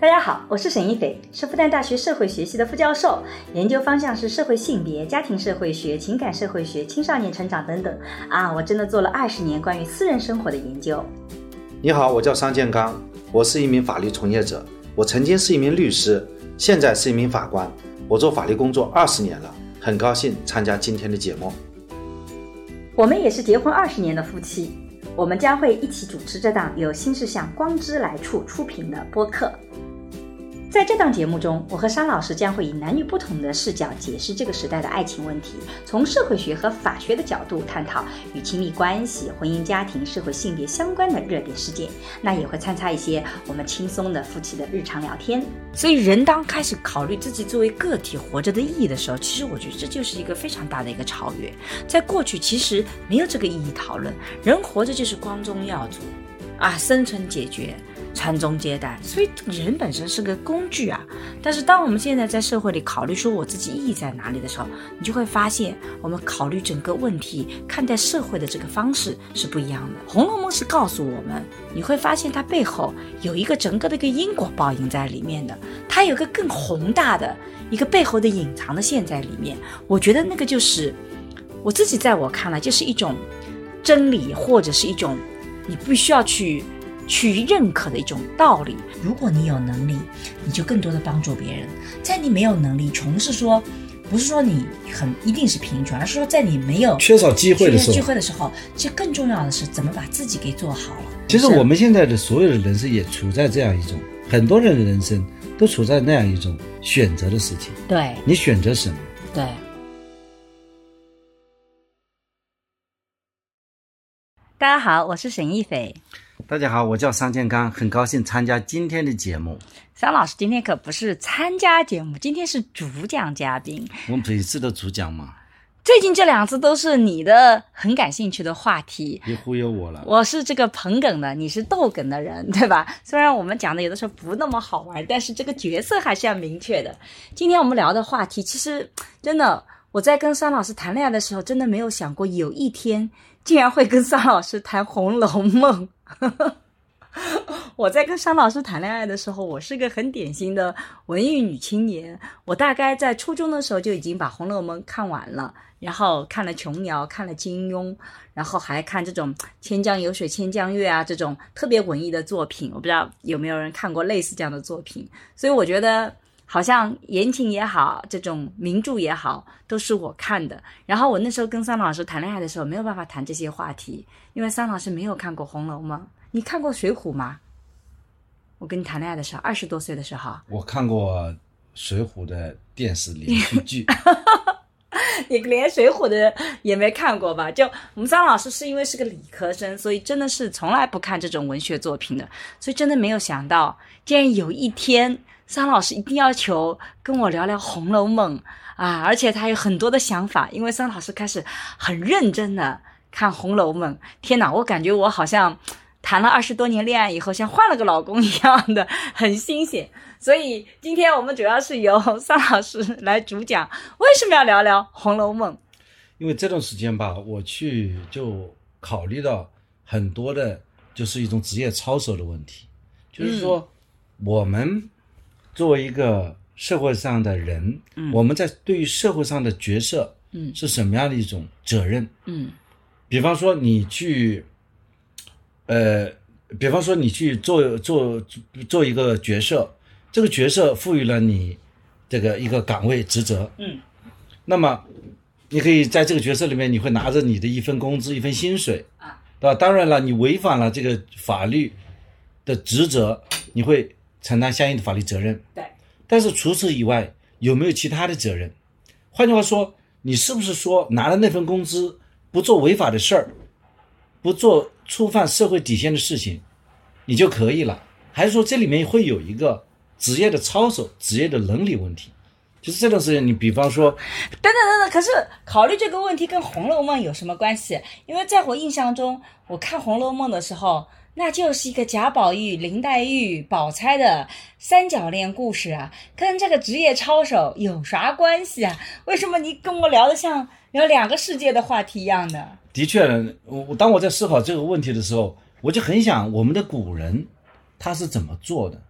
大家好，我是沈一斐，是复旦大学社会学系的副教授，研究方向是社会性别、家庭社会学、情感社会学、青少年成长等等。啊，我真的做了二十年关于私人生活的研究。你好，我叫商建刚，我是一名法律从业者，我曾经是一名律师，现在是一名法官，我做法律工作二十年了，很高兴参加今天的节目。我们也是结婚二十年的夫妻，我们将会一起主持这档由新世相光之来处出品的播客。在这档节目中，我和商老师将会以男女不同的视角解释这个时代的爱情问题，从社会学和法学的角度探讨与亲密关系、婚姻家庭、社会性别相关的热点事件。那也会参差一些我们轻松的夫妻的日常聊天。所以，人当开始考虑自己作为个体活着的意义的时候，其实我觉得这就是一个非常大的一个超越。在过去，其实没有这个意义讨论，人活着就是光宗耀祖，啊，生存解决。传宗接代，所以人本身是个工具啊。但是当我们现在在社会里考虑说我自己意义在哪里的时候，你就会发现，我们考虑整个问题、看待社会的这个方式是不一样的。《红楼梦》是告诉我们，你会发现它背后有一个整个的一个因果报应在里面的，它有个更宏大的一个背后的隐藏的线在里面。我觉得那个就是我自己在我看来就是一种真理，或者是一种你必须要去。去认可的一种道理。如果你有能力，你就更多的帮助别人；在你没有能力，穷是说，不是说你很一定是贫穷，而是说在你没有缺少机会的时候，机会的时候，其实更重要的是怎么把自己给做好了。其实我们现在的所有的人生也处在这样一种，很多人的人生都处在那样一种选择的事情。对，你选择什么？对。大家好，我是沈一斐。大家好，我叫桑建刚，很高兴参加今天的节目。桑老师今天可不是参加节目，今天是主讲嘉宾。我们每次都主讲嘛。最近这两次都是你的很感兴趣的话题，别忽悠我了。我是这个捧哏的，你是逗哏的人，对吧？虽然我们讲的有的时候不那么好玩，但是这个角色还是要明确的。今天我们聊的话题，其实真的，我在跟桑老师谈恋爱的时候，真的没有想过有一天竟然会跟桑老师谈《红楼梦》。我在跟商老师谈恋爱的时候，我是个很典型的文艺女青年。我大概在初中的时候就已经把《红楼梦》看完了，然后看了琼瑶，看了金庸，然后还看这种“千江有水千江月”啊这种特别文艺的作品。我不知道有没有人看过类似这样的作品。所以我觉得，好像言情也好，这种名著也好，都是我看的。然后我那时候跟桑老师谈恋爱的时候，没有办法谈这些话题，因为桑老师没有看过《红楼梦》。你看过《水浒》吗？我跟你谈恋爱的时候，二十多岁的时候，我看过《水浒》的电视连续剧。你连《水浒》的也没看过吧？就我们张老师是因为是个理科生，所以真的是从来不看这种文学作品的，所以真的没有想到，竟然有一天，张老师一定要求跟我聊聊《红楼梦》啊！而且他有很多的想法，因为张老师开始很认真的看《红楼梦》。天哪，我感觉我好像。谈了二十多年恋爱以后，像换了个老公一样的，很新鲜。所以今天我们主要是由桑老师来主讲，为什么要聊聊《红楼梦》？因为这段时间吧，我去就考虑到很多的，就是一种职业操守的问题，就是说我们作为一个社会上的人，我们在对于社会上的角色，嗯，是什么样的一种责任？嗯，比方说你去。呃，比方说你去做做做一个角色，这个角色赋予了你这个一个岗位职责，嗯，那么你可以在这个角色里面，你会拿着你的一份工资、一份薪水，啊，对吧？当然了，你违反了这个法律的职责，你会承担相应的法律责任，对。但是除此以外，有没有其他的责任？换句话说，你是不是说拿了那份工资，不做违法的事儿，不做？触犯社会底线的事情，你就可以了？还是说这里面会有一个职业的操守、职业的伦理问题？就是这段时间，你比方说，等等等等，可是考虑这个问题跟《红楼梦》有什么关系？因为在我印象中，我看《红楼梦》的时候，那就是一个贾宝玉、林黛玉、宝钗的三角恋故事啊，跟这个职业操守有啥关系啊？为什么你跟我聊的像聊两个世界的话题一样的？的确，我当我在思考这个问题的时候，我就很想我们的古人他是怎么做的？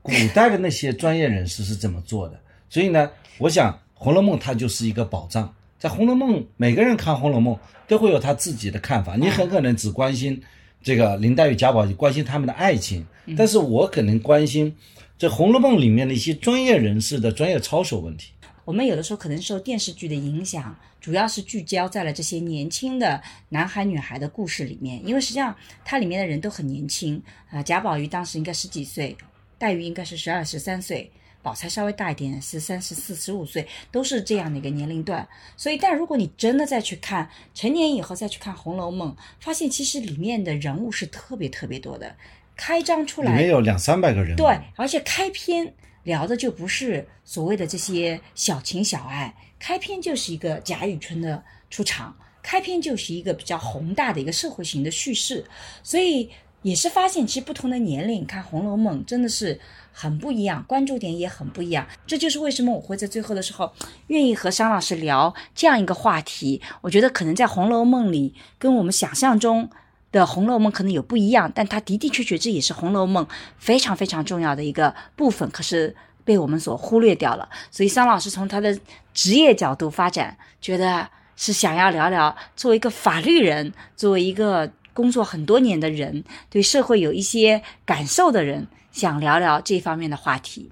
古代的那些专业人士是怎么做的。所以呢，我想《红楼梦》它就是一个宝藏。在《红楼梦》，每个人看《红楼梦》都会有他自己的看法。你很可能只关心这个林黛玉、贾宝玉，关心他们的爱情，但是我可能关心这《红楼梦》里面的一些专业人士的专业操守问题。我们有的时候可能受电视剧的影响，主要是聚焦在了这些年轻的男孩女孩的故事里面，因为实际上它里面的人都很年轻啊、贾宝玉当时应该十几岁，黛玉应该是十二十三岁，宝钗稍微大一点，是三十四十五岁，都是这样的一个年龄段。所以，但如果你真的再去看成年以后再去看《红楼梦》，发现其实里面的人物是特别特别多的，开张出里来面有两三百个人，对，而且开篇聊的就不是所谓的这些小情小爱，开篇就是一个贾雨村的出场，开篇就是一个比较宏大的一个社会型的叙事，所以也是发现其实不同的年龄看《红楼梦》真的是很不一样，关注点也很不一样。这就是为什么我会在最后的时候愿意和商老师聊这样一个话题。我觉得可能在《红楼梦》里跟我们想象中。的《红楼梦》可能有不一样，但它的的确确这也是《红楼梦》非常非常重要的一个部分，可是被我们所忽略掉了。所以桑老师从他的职业角度发展，觉得是想要聊聊作为一个法律人，作为一个工作很多年的人，对社会有一些感受的人，想聊聊这方面的话题。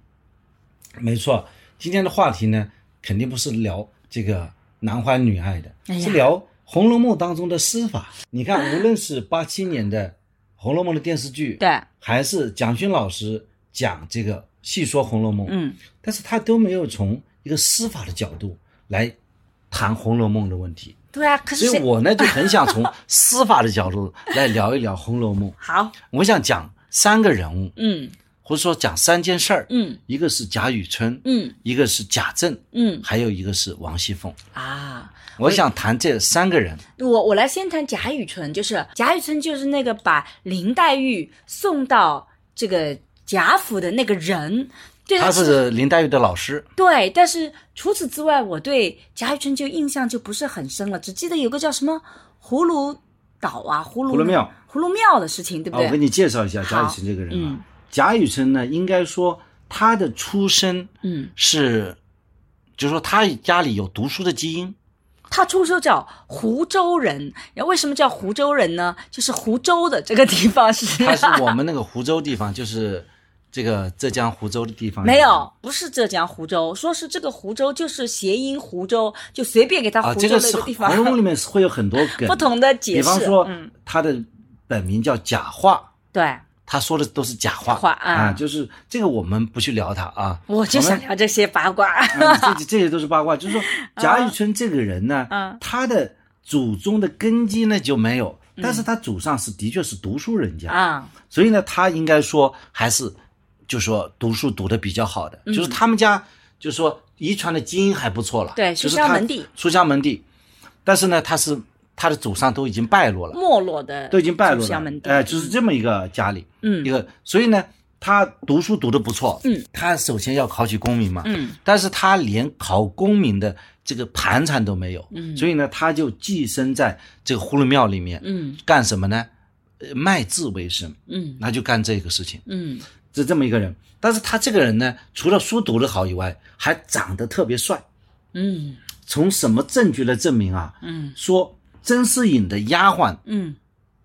没错，今天的话题呢，肯定不是聊这个男欢女爱的，哎是聊《红楼梦》当中的司法。你看，无论是八七年的《红楼梦》的电视剧，对，还是蒋勋老师讲这个细说《红楼梦》，嗯，但是他都没有从一个司法的角度来谈《红楼梦》的问题。对啊，可是所以我呢就很想从司法的角度来聊一聊《红楼梦》。好，我想讲三个人物，嗯或者说讲三件事儿。嗯一个是贾雨村，嗯一个是贾政，嗯还有一个是王熙凤。啊。我想谈这三个人。我我来先谈贾雨村，就是贾雨村就是那个把林黛玉送到这个贾府的那个人，对他是林黛玉的老师，对，但是除此之外，我对贾雨村就印象就不是很深了，只记得有个叫什么葫芦岛啊，葫芦葫芦庙，葫芦庙的事情，对不啊，我？给你介绍一下贾雨好村这个人啊。嗯贾雨村呢，应该说他的出身嗯，是，就是说他家里有读书的基因。他出生叫湖州人，然后为什么叫湖州人呢？就是湖州的这个地方是他是我们那个湖州地方，就是这个浙江湖州的地方。没有，不是浙江湖州，说是这个湖州就是谐音湖州，就随便给他啊，湖州这个地方、红楼梦》里面是会有很多梗，不同的解释。比方说嗯，他的本名叫贾话，对，他说的都是假话。话啊。就是这个我们不去聊他啊，我就想聊这些八卦。嗯这这些都是八卦。就是说，贾雨村这个人呢，嗯。他的祖宗的根基呢就没有，但是他祖上是的确是读书人家，啊，所以呢，他应该说还是就说读书读的比较好的，嗯。就是他们家就是说遗传的基因还不错了，对就是他书香门第，书香门第。但是呢，他是他的祖上都已经败落了，没落的都已经败落了哎、就是这么一个家里，嗯。一个，所以呢，他读书读得不错，嗯，他首先要考取功名嘛，嗯，但是他连考功名的这个盘缠都没有，嗯。所以呢，他就寄生在这个葫芦庙里面，嗯。干什么呢？呃卖字为生，嗯。那就干这个事情，嗯。是这么一个人。但是他这个人呢，除了书读得好以外，还长得特别帅。嗯。从什么证据来证明啊？嗯。说甄士隐的丫鬟嗯，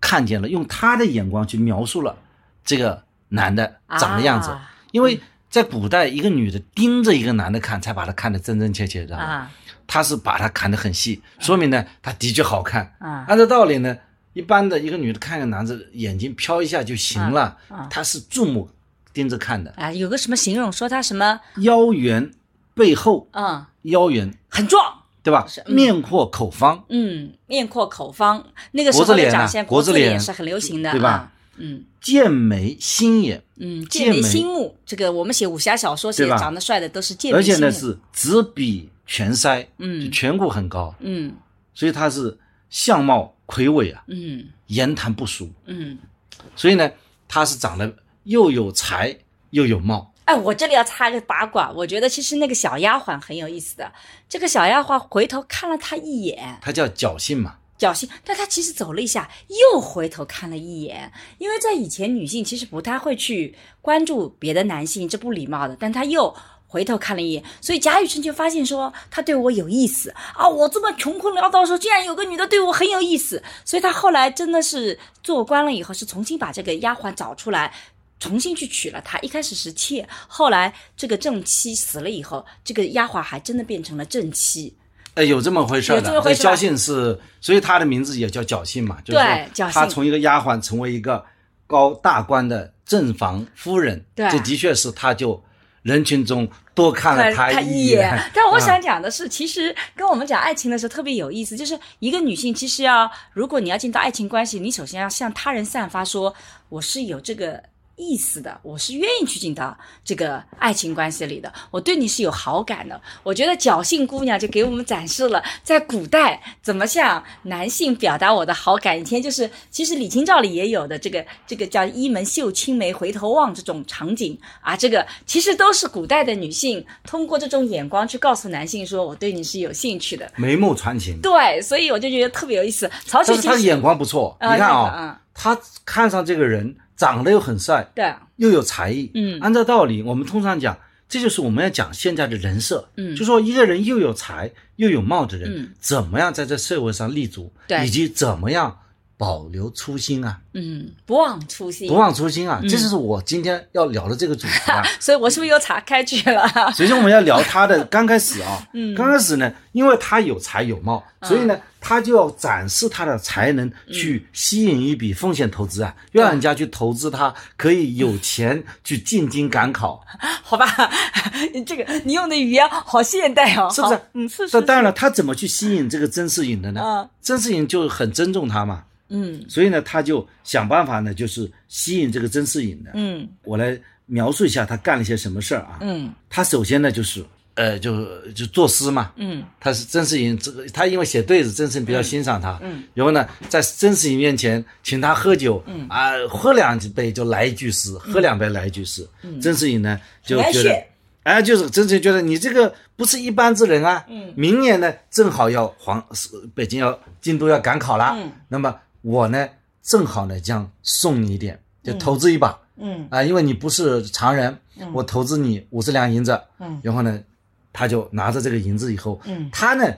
看见了，用她的眼光去描述了这个男的长的样子。啊。因为在古代，一个女的盯着一个男的看，才把他看得真真切切，知道吗？啊。他是把他看得很细，说明呢，他的确好看。啊。按照道理呢，一般的一个女的看个男的眼睛飘一下就行了，啊啊。她是注目盯着看的，啊，有个什么形容？说他什么？腰圆背厚，嗯。腰圆很壮，对吧？嗯。面阔口方，嗯，面阔口方，那个时候的长相，国字脸是很流行的，对吧？啊？嗯。剑眉星眼，嗯，剑剑眉眉星目，这个我们写武侠小说写长得帅的都是剑眉而且呢是直比全腮，嗯。颧骨很高，嗯。所以他是相貌魁伟啊，嗯。言谈不俗，嗯。所以呢，他是长得又有才又有貌。哎，我这里要插个八卦，我觉得其实那个小丫鬟很有意思的。这个小丫鬟回头看了他一眼，他叫侥幸嘛，侥幸，但她其实走了一下，又回头看了一眼，因为在以前女性其实不太会去关注别的男性，这不礼貌的，但她又。回头看了一眼，所以贾雨村就发现说他对我有意思啊！我这么穷困潦倒的时候，竟然有个女的对我很有意思，所以他后来真的是做官了以后，是重新把这个丫鬟找出来，重新去娶了她。一开始是妾，后来这个正妻死了以后，这个丫鬟还真的变成了正妻。哎，有这么回事儿的。有这么回事侥幸是，所以她的名字也叫侥幸嘛，就是对侥幸说他从一个丫鬟成为一个高大官的正房夫人，对这的确是她就人群中多看了他一眼。但我啊想讲的是，其实跟我们讲爱情的时候特别有意思，就是一个女性其实要，如果你要进到爱情关系，你首先要向他人散发说我是有这个。意思的，我是愿意去进到这个爱情关系里的，我对你是有好感的。我觉得侥幸姑娘就给我们展示了在古代怎么向男性表达我的好感。以前就是，其实李清照里也有的这个这个叫一门绣青梅回头望这种场景啊，这个其实都是古代的女性通过这种眼光去告诉男性说我对你是有兴趣的。眉目传情。对，所以我就觉得特别有意思。曹雪芹他的眼光不错，啊你看那个啊，他看上这个人长得又很帅，对，又有才艺，嗯。按照道理，我们通常讲，这就是我们要讲现在的人设，嗯。就说一个人又有才又有貌的人，嗯。怎么样在这社会上立足，对。以及怎么样保留初心啊，嗯，不忘初心，不忘初心啊，嗯。这就是我今天要聊的这个主题啊。所以我是不是又岔开去了？首先我们要聊他的刚开始啊，嗯。刚开始呢，因为他有才有貌，所以呢，他就要展示他的才能，去吸引一笔风险投资啊，要让人家去投资他，可以有钱去进京赶考，好吧，你这个你用的语言好现代哦，是不是？嗯，是那是。当然了，他怎么去吸引这个甄士隐的呢？嗯。甄士隐就很尊重他嘛，嗯所以呢，他就想办法呢，就是吸引这个甄士隐的。嗯我来描述一下他干了些什么事儿啊。嗯他首先呢，就是呃，就就作诗嘛。嗯他是甄士隐，这个他因为写对子，甄士隐比较欣赏他。嗯然后呢，在甄士隐面前请他喝酒，嗯啊，喝两杯就来一句诗，喝两杯来一句诗。甄士隐呢就觉得哎，就是甄士隐觉得你这个不是一般之人啊。嗯明年呢正好要黄是北京要京都要赶考了，嗯那么我呢正好呢将送你一点，就投资一把。嗯。啊，因为你不是常人，我投资你五十两银子，嗯。然后呢，他就拿着这个银子以后，嗯。他呢，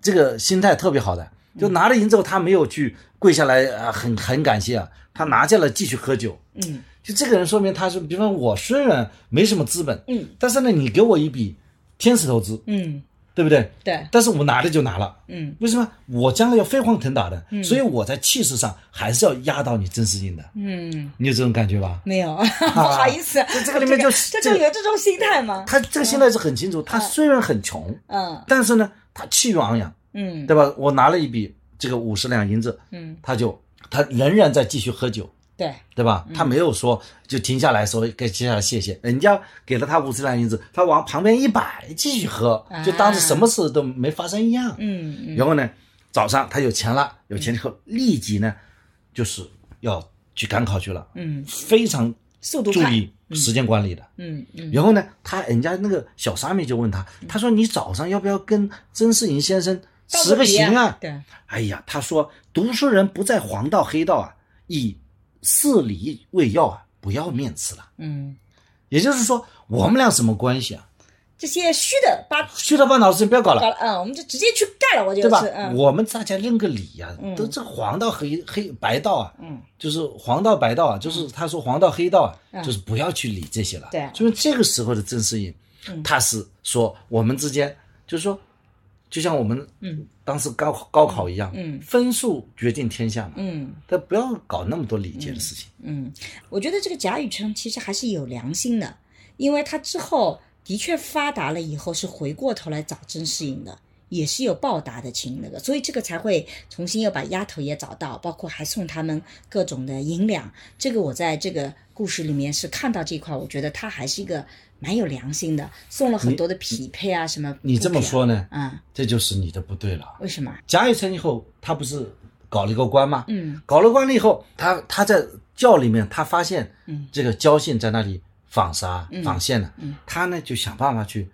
这个心态特别好的，就拿了银子后，他没有去跪下来啊，很很感谢啊，他拿下来继续喝酒，嗯。就这个人说明他是，比方我虽然没什么资本，嗯。但是呢，你给我一笔天使投资，嗯，对不对？对，但是我拿了就拿了，嗯。为什么？我将来要飞黄腾达的，所以我在气势上还是要压倒你真实性的，嗯，你有这种感觉吧？没有，不好意思，这这个里面就这就有这种心态吗？他这个心态是很清楚，他虽然很穷，嗯。但是呢，他气宇昂扬，嗯。对吧？我拿了一笔这个五十两银子，嗯，他就他仍然在继续喝酒，对，对吧？嗯。他没有说就停下来说该接下来谢谢，人家给了他五十两银子，他往旁边一摆继续喝，就当是什么事都没发生一样。啊嗯嗯。然后呢，早上他有钱了，有钱以后立即呢，就是要去赶考去了，嗯，非常速度快，注意时间管理的。嗯嗯。然后呢，他人家那个小沙弥就问他，他说你早上要不要跟曾仕隐先生辞个行啊？对，哎呀，他说读书人不在黄道黑道啊，以事理为要啊，不要面子了。嗯，也就是说，我们俩什么关系啊？这些虚的把虚头巴脑的事情不要搞了，搞了，嗯，我们就直接去干了，我就对吧？我们大家认个理呀、嗯。都这黄道黑黑白道啊，嗯，就是黄道白道啊，就是他说黄道黑道啊，嗯。就是不要去理这些了。对。所以这个时候的郑世隐，嗯。他是说我们之间就是说，就像我们嗯当时高高考一样，嗯分数决定天下嘛，嗯但不要搞那么多礼节的事情。嗯，我觉得这个贾雨村其实还是有良心的，因为他之后的确发达了以后是回过头来找甄士隐的。也是有报答的情那个，所以这个才会重新又把丫头也找到，包括还送他们各种的银两。这个我在这个故事里面是看到这一块，我觉得他还是一个蛮有良心的，送了很多的匹配啊什么。你这么说呢，嗯，这就是你的不对了。为什么？贾雨村以后，他不是搞了一个官吗？嗯搞了官了以后，他他在教里面，他发现嗯这个焦信在那里纺纱嗯访县了，嗯他呢就想办法去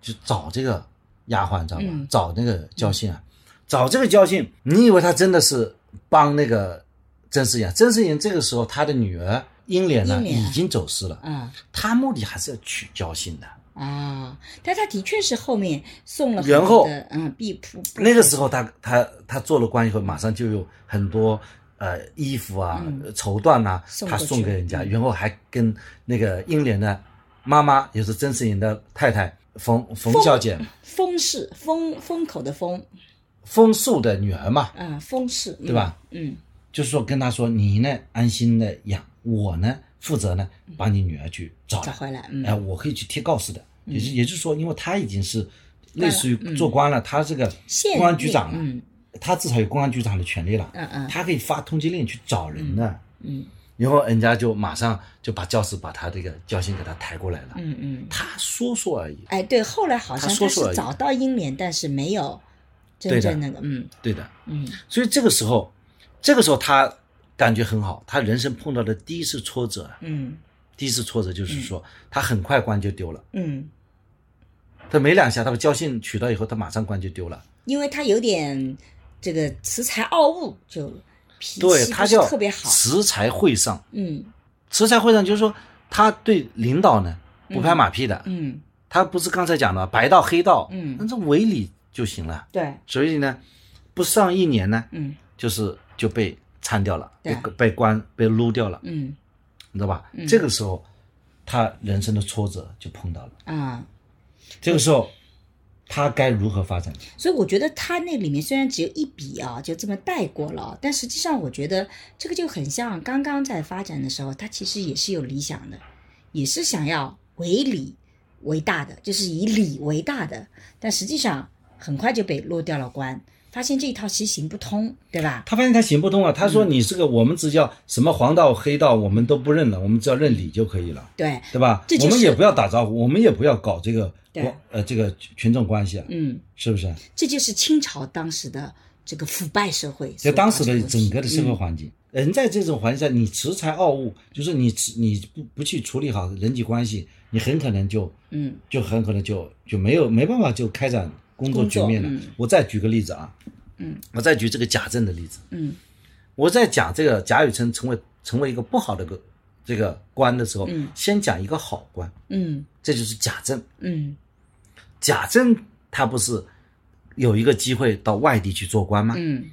去找这个丫鬟，知道吧？嗯找那个焦信啊，找这个焦信，你以为他真的是帮那个甄士隐？甄士隐这个时候他的女儿英莲呢已经走失了，嗯。他目的还是要取交心的。啊，但他的确是后面送了很然后。嗯壁铺，那个时候他他他做了官以后，马上就有很多呃衣服啊、绸缎呐、他送给人家，嗯。然后还跟那个英莲的妈妈，也是甄士隐的太太冯冯小姐，封氏封封口的封，封肃的女儿嘛，嗯，封氏对吧？嗯。就是说跟他说，你呢安心的养，我呢负责呢把你女儿去找，找回来，嗯。哎、我可以去贴告示的，也是也就是说，因为他已经是类似于做官了，他这个县公安局长了，嗯。他至少有公安局长的权利了，嗯。嗯他可以发通缉令去找人的，嗯然后人家就马上就把教室把他这个教信给他抬过来了，嗯嗯，他说说而已，哎，对，后来好像说是找到英莲，但是没有真正那个，嗯。对的，嗯。所以这个时候，这个时候他感觉很好，他人生碰到的第一次挫折，嗯。第一次挫折就是说他很快官就丢了，嗯，他没两下，他把交信取到以后，他马上官就丢了。因为他有点这个恃才傲物，就脾对气不是他叫特别好，恃才会上，嗯。恃才会上就是说他对领导呢不拍马屁的，嗯。他不是刚才讲的白道黑道，嗯。那这违理就行了。对，所以呢，不上一年呢，嗯。就是就被参掉了，被被关被撸掉了，嗯你知道吧？这个时候，他人生的挫折就碰到了。啊。这个时候，他该如何发展？所以我觉得他那里面虽然只有一笔啊，就这么带过了，但实际上我觉得这个就很像刚刚在发展的时候，他其实也是有理想的，也是想要为理为大的，就是以理为大的，但实际上很快就被落掉了关，发现这一套其实行不通，对吧？他发现他行不通啊！他说：“你这个我们只叫什么黄道黑道，我们都不认了，我们只要认理就可以了，对，对吧？就是我们也不要打招呼，我们也不要搞这个关呃这个群众关系啊，嗯，是不是？这就是清朝当时的这个腐败社会在当时的整个的社会嗯环境，人在这种环境下，你恃才傲物，就是你你不不去处理好人际关系，你很可能就嗯就很可能就就没有没办法就开展工作局面了。嗯我再举个例子啊，嗯，我再举这个贾政的例子。嗯我在讲这个贾雨村成为成为一个不好的个这个官的时候，嗯先讲一个好官，嗯这就是贾政。嗯贾政他不是有一个机会到外地去做官吗？嗯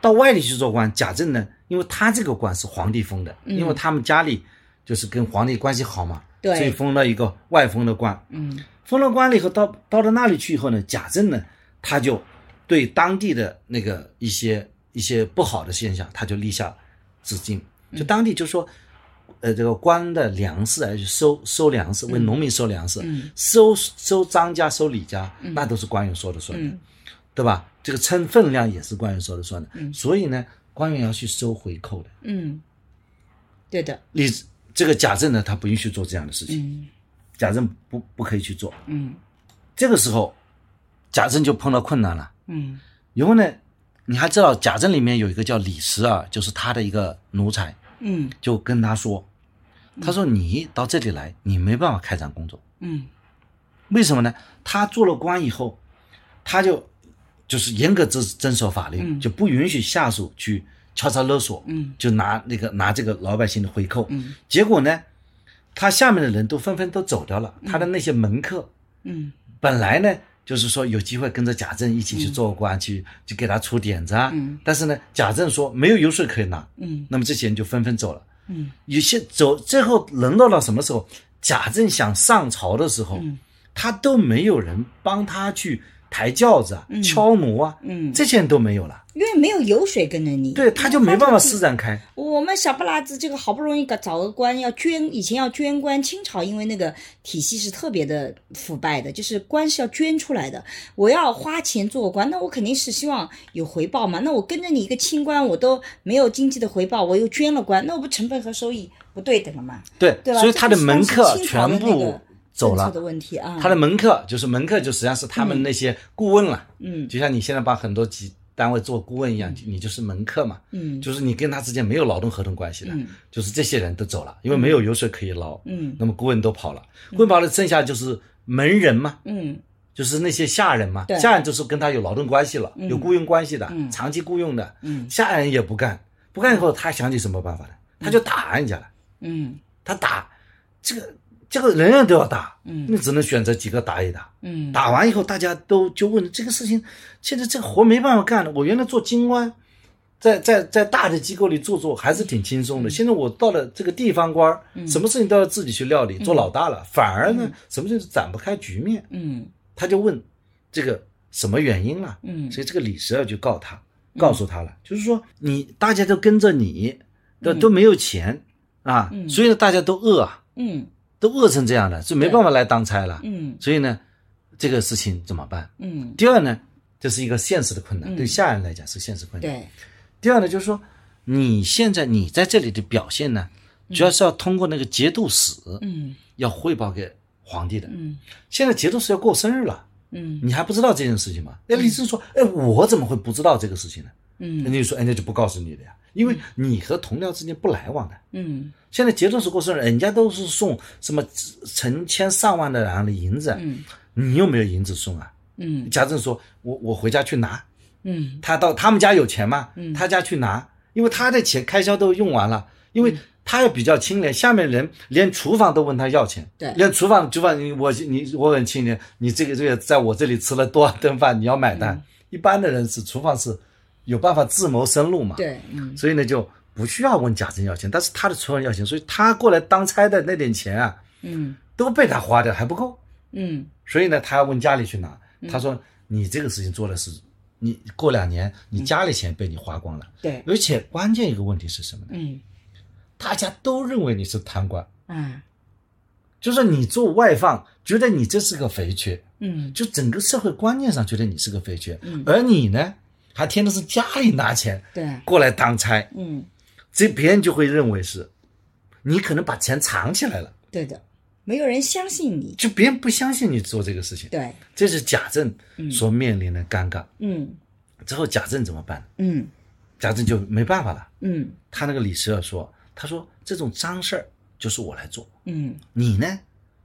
到外地去做官，贾政呢，因为他这个官是皇帝封的，嗯因为他们家里就是跟皇帝关系好嘛，对所以封了一个外封的官。嗯封了官了以后，到到了那里去以后呢，贾政呢，他就对当地的那个一些一些不好的现象，他就立下止境。就当地就说，呃，这个官的粮食啊，就收收粮食，为农民收粮食，嗯。收收张家、收李家，那都是官员说了算的，嗯。对吧？这个称分量也是官员说了算的。所以呢，官员要去收回扣的。嗯，对的，你这个贾政呢，他不允许做这样的事情，嗯贾政不不可以去做。嗯这个时候，贾政就碰到困难了。嗯然后呢，你还知道贾政里面有一个叫李斯啊，就是他的一个奴才，嗯就跟他说，他说你到这里来，你没办法开展工作，嗯为什么呢？他做了官以后，他就就是严格遵遵守法律，嗯就不允许下属去敲诈勒索，嗯就拿那个拿这个老百姓的回扣。嗯结果呢，他下面的人都纷纷都走掉了，他的那些门客。嗯本来呢，就是说有机会跟着贾政一起去做官，去去给他出点子啊。嗯但是呢，贾政说没有油水可以拿，嗯那么这些人就纷纷走了。嗯有些走，最后轮到了什么时候？贾政想上朝的时候，嗯他都没有人帮他去抬轿子啊、敲锣啊，嗯，这些人都没有了。因为没有油水跟着你，对，他就没办法施展开。我们小不拉子这个好不容易搞找个官要捐，以前要捐官，清朝因为那个体系是特别的腐败的，就是官是要捐出来的。我要花钱做官，那我肯定是希望有回报嘛。那我跟着你一个清官，我都没有经济的回报，我又捐了官，那我不成本和收益不对等了嘛？对，对吧？所以他的门客全部那个走了。的问题啊。他的门客就是门客，就实际上是他们那些顾问了。嗯。就像你现在把很多级单位做顾问一样，你就是门客嘛。嗯。就是你跟他之间没有劳动合同关系的，嗯。就是这些人都走了，因为没有油水可以捞。嗯。那么顾问都跑了，顾问跑了，剩下就是门人嘛。嗯。就是那些下人嘛，下人就是跟他有劳动关系了，有雇佣关系的，嗯。长期雇佣的，嗯。下人也不干，不干以后他想起什么办法来？他就打人家了，嗯。他打这个这个人人都要打，嗯。你只能选择几个打一打。嗯。打完以后，大家都就问这个事情，现在这个活没办法干了。我原来做京官，在在在大的机构里做做还是挺轻嗯松的。现在我到了这个地方官，什么事情都要自己去料理，做老大了，反而呢，什么事情展不开局面。嗯。他就问这个什么原因了，嗯。所以这个李十二就告他，告诉他了，就是说你大家都跟着你，都都没有钱啊，嗯。所以呢大家都饿啊，嗯都饿成这样了，就没办法来当差了。嗯所以呢，这个事情怎么办？嗯，第二呢，这是一个现实的困难，嗯对下人来讲是现实困难。对，第二呢，就是说你现在你在这里的表现呢，主要是要通过那个节度使嗯要汇报给皇帝的。嗯现在节度使要过生日了，嗯你还不知道这件事情吗？哎，李治说，哎，我怎么会不知道这个事情呢？嗯。人家就说，人家就不告诉你的呀，因为你和同僚之间不来往的。嗯。现在节度使过生日，人家都是送什么成千上万的两的银子，嗯。你又没有银子送啊？嗯。贾政说，我我回家去拿。嗯。他到他们家有钱嘛，嗯。他家去拿，因为他的钱开销都用完了，因为他也比较清廉，下面人连厨房都问他要钱，对。连厨房厨房你我你我很清廉，你这个这个在我这里吃了多少顿饭，你要买单。一般的人是厨房是有办法自谋生路嘛，对，嗯。所以呢就不需要问贾政要钱，但是他的厨房要钱，所以他过来当差的那点钱啊嗯。都被他花掉还不够，嗯。所以呢，他要问家里去拿。他说：“你这个事情做的是，你过两年你家里钱被你花光了，对，而且关键一个问题是什么呢？嗯。大家都认为你是贪官，嗯。就是你做外放，觉得你这是个肥缺，嗯。就整个社会观念上觉得你是个肥缺，嗯。而你呢，还天天是家里拿钱对，过来当差，嗯。这别人就会认为是，你可能把钱藏起来了，对的，没有人相信你，就别人不相信你做这个事情，对，这是贾政所面临的尴尬。嗯。之后贾政怎么办？嗯。贾政就没办法了。嗯。他那个李十二说：“他说这种脏事儿就是我来做，嗯。你呢，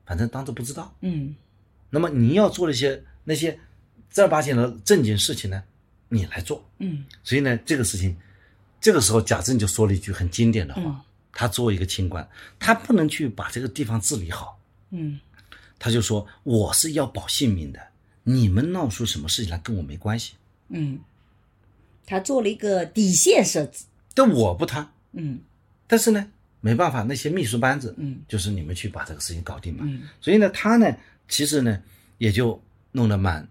反正当做不知道。嗯。那么你要做那些那些正儿八经的正经事情呢，你来做。嗯。所以呢，这个事情，这个时候贾政就说了一句很经典的话：嗯。他作为一个清官，他不能去把这个地方治理好，嗯。他就说我是要保性命的，你们闹出什么事情来跟我没关系，嗯，他做了一个底线设置，但我不贪。嗯。但是呢，没办法，那些秘书班子，嗯。就是你们去把这个事情搞定嘛。嗯。所以呢，他呢，其实呢，也就弄得蛮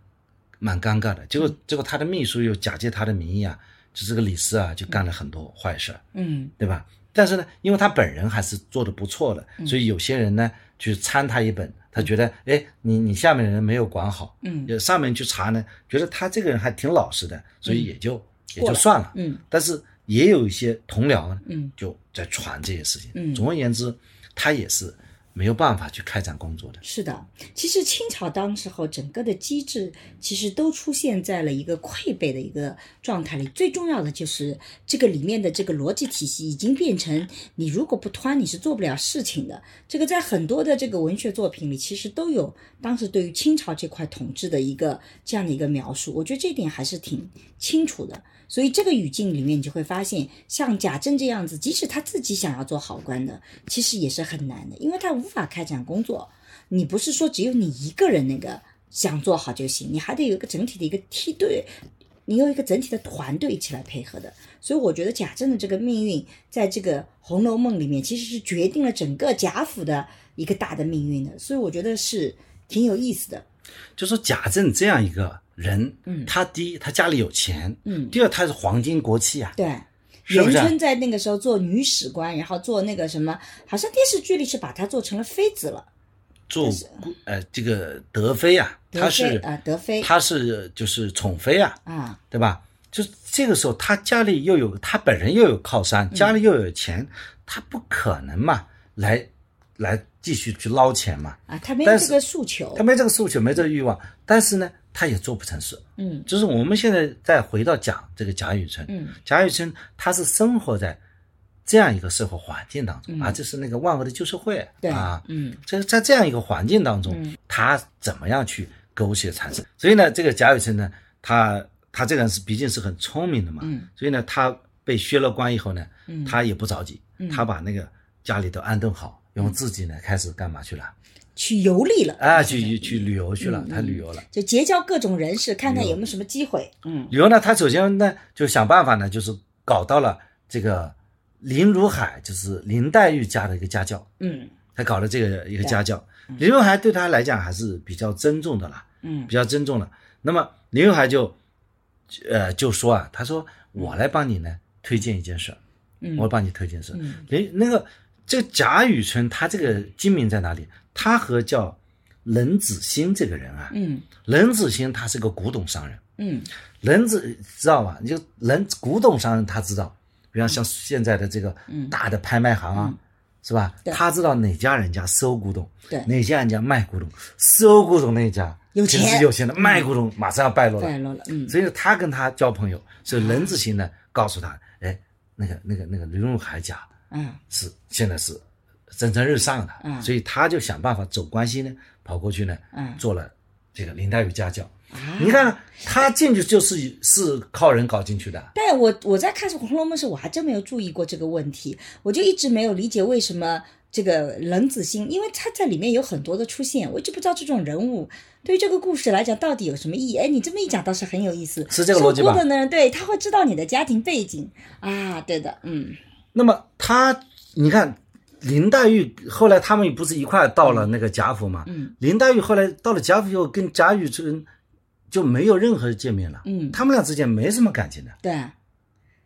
蛮尴尬的。结嗯果，结果他的秘书又假借他的名义啊，就这个李斯啊，就干了很多坏事儿，嗯。对吧？但是呢，因为他本人还是做的不错的，嗯。所以有些人呢去参他一本，他觉得，哎，你你下面的人没有管好，嗯。上面去查呢，觉得他这个人还挺老实的，所以也就、也就算了。嗯。但是也有一些同僚呢，嗯。就在传这些事情。嗯。总而言之，他也是没有办法去开展工作的。是的，其实清朝当时候整个的机制其实都出现在了一个溃败的一个状态里。最重要的就是这个里面的这个逻辑体系已经变成你如果不端，你是做不了事情的。这个在很多的这个文学作品里，其实都有当时对于清朝这块统治的一个这样的一个描述。我觉得这点还是挺清楚的。所以这个语境里面，你就会发现，像贾政这样子，即使他自己想要做好官的，其实也是很难的，因为他无法开展工作。你不是说只有你一个人那个想做好就行，你还得有一个整体的一个梯队，你有一个整体的团队一起来配合的。所以我觉得贾政的这个命运，在这个《红楼梦》里面，其实是决定了整个贾府的一个大的命运的。所以我觉得是挺有意思的。就说贾政这样一个人，嗯他第一他家里有钱，嗯第二他是皇亲国戚啊，对，元春在那个时候做女史官，然后做那个什么，好像电视剧里是把她做成了妃子了。做呃这个德妃啊，她是妃啊德妃她是就是宠妃啊，啊，对吧？就这个时候，她家里又有她本人又有靠嗯山，家里又有钱，她不可能嘛，来来继续去捞钱嘛。啊，他没有这个诉求。他。没这个诉求，没这个欲望，但是呢，他也做不成事。嗯。就是我们现在再回到讲这个贾雨村，嗯。贾雨村他是生活在这样一个社会环境当中、嗯。啊，就是那个万恶的旧社会。对啊，嗯。这在这样一个环境当中，嗯。他怎么样去苟且残生。所以呢，这个贾雨村呢，他他这个人是毕竟是很聪明的嘛，嗯。所以呢，他被削了官以后呢，嗯。他也不着急，嗯。他把那个家里都安顿好，然后自己呢开始干嘛去了？去游历了。啊，去去旅游去了，嗯他旅游了。就结交各种人士，看看有没有什么机会。嗯。旅游呢，他首先呢就想办法呢，就是搞到了这个林如海，就是林黛玉家的一个家教，嗯。他搞了这个一个家教。林如海对他来讲还是比较尊重的啦，嗯。比较尊重的。那么林如海就，呃，就说啊，他说我来帮你呢推荐一件事儿，嗯。我帮你推荐事儿。嗯。林那个这个贾雨村，他这个精明在哪里？他和叫冷子兴这个人啊，嗯任子兴他是个古董商人。嗯冷子知道吧？你就冷古董商人他知道，比方像现在的这个嗯大的拍卖行啊，是吧？对他知道哪家人家收古董，对哪家人家卖古董，收古董那一家有肯定钱有钱的，卖古董马上要败落了。败落了。嗯所以他跟他交朋友，所以任子兴呢告诉他，哎，那个那个那个林如海家嗯。是现在是蒸蒸日上的，嗯。所以他就想办法走关系呢，跑过去呢，嗯。做了这个林黛玉家教。啊。你看他进去就是是靠人搞进去的，但我我在看《红楼梦》时，我还真没有注意过这个问题，我就一直没有理解为什么这个冷子兴，因为他在里面有很多的出现，我一直不知道这种人物对于这个故事来讲到底有什么意义。哎，你这么一讲倒是很有意思，是这个逻辑吧的呢，对他会知道你的家庭背景。啊，对的，嗯那么他，你看林黛玉后来他们不是一块到了那个贾府嘛？嗯林黛玉后来到了贾府以后，跟贾雨村就没有任何见面了，嗯，他们俩之间没什么感情的，对。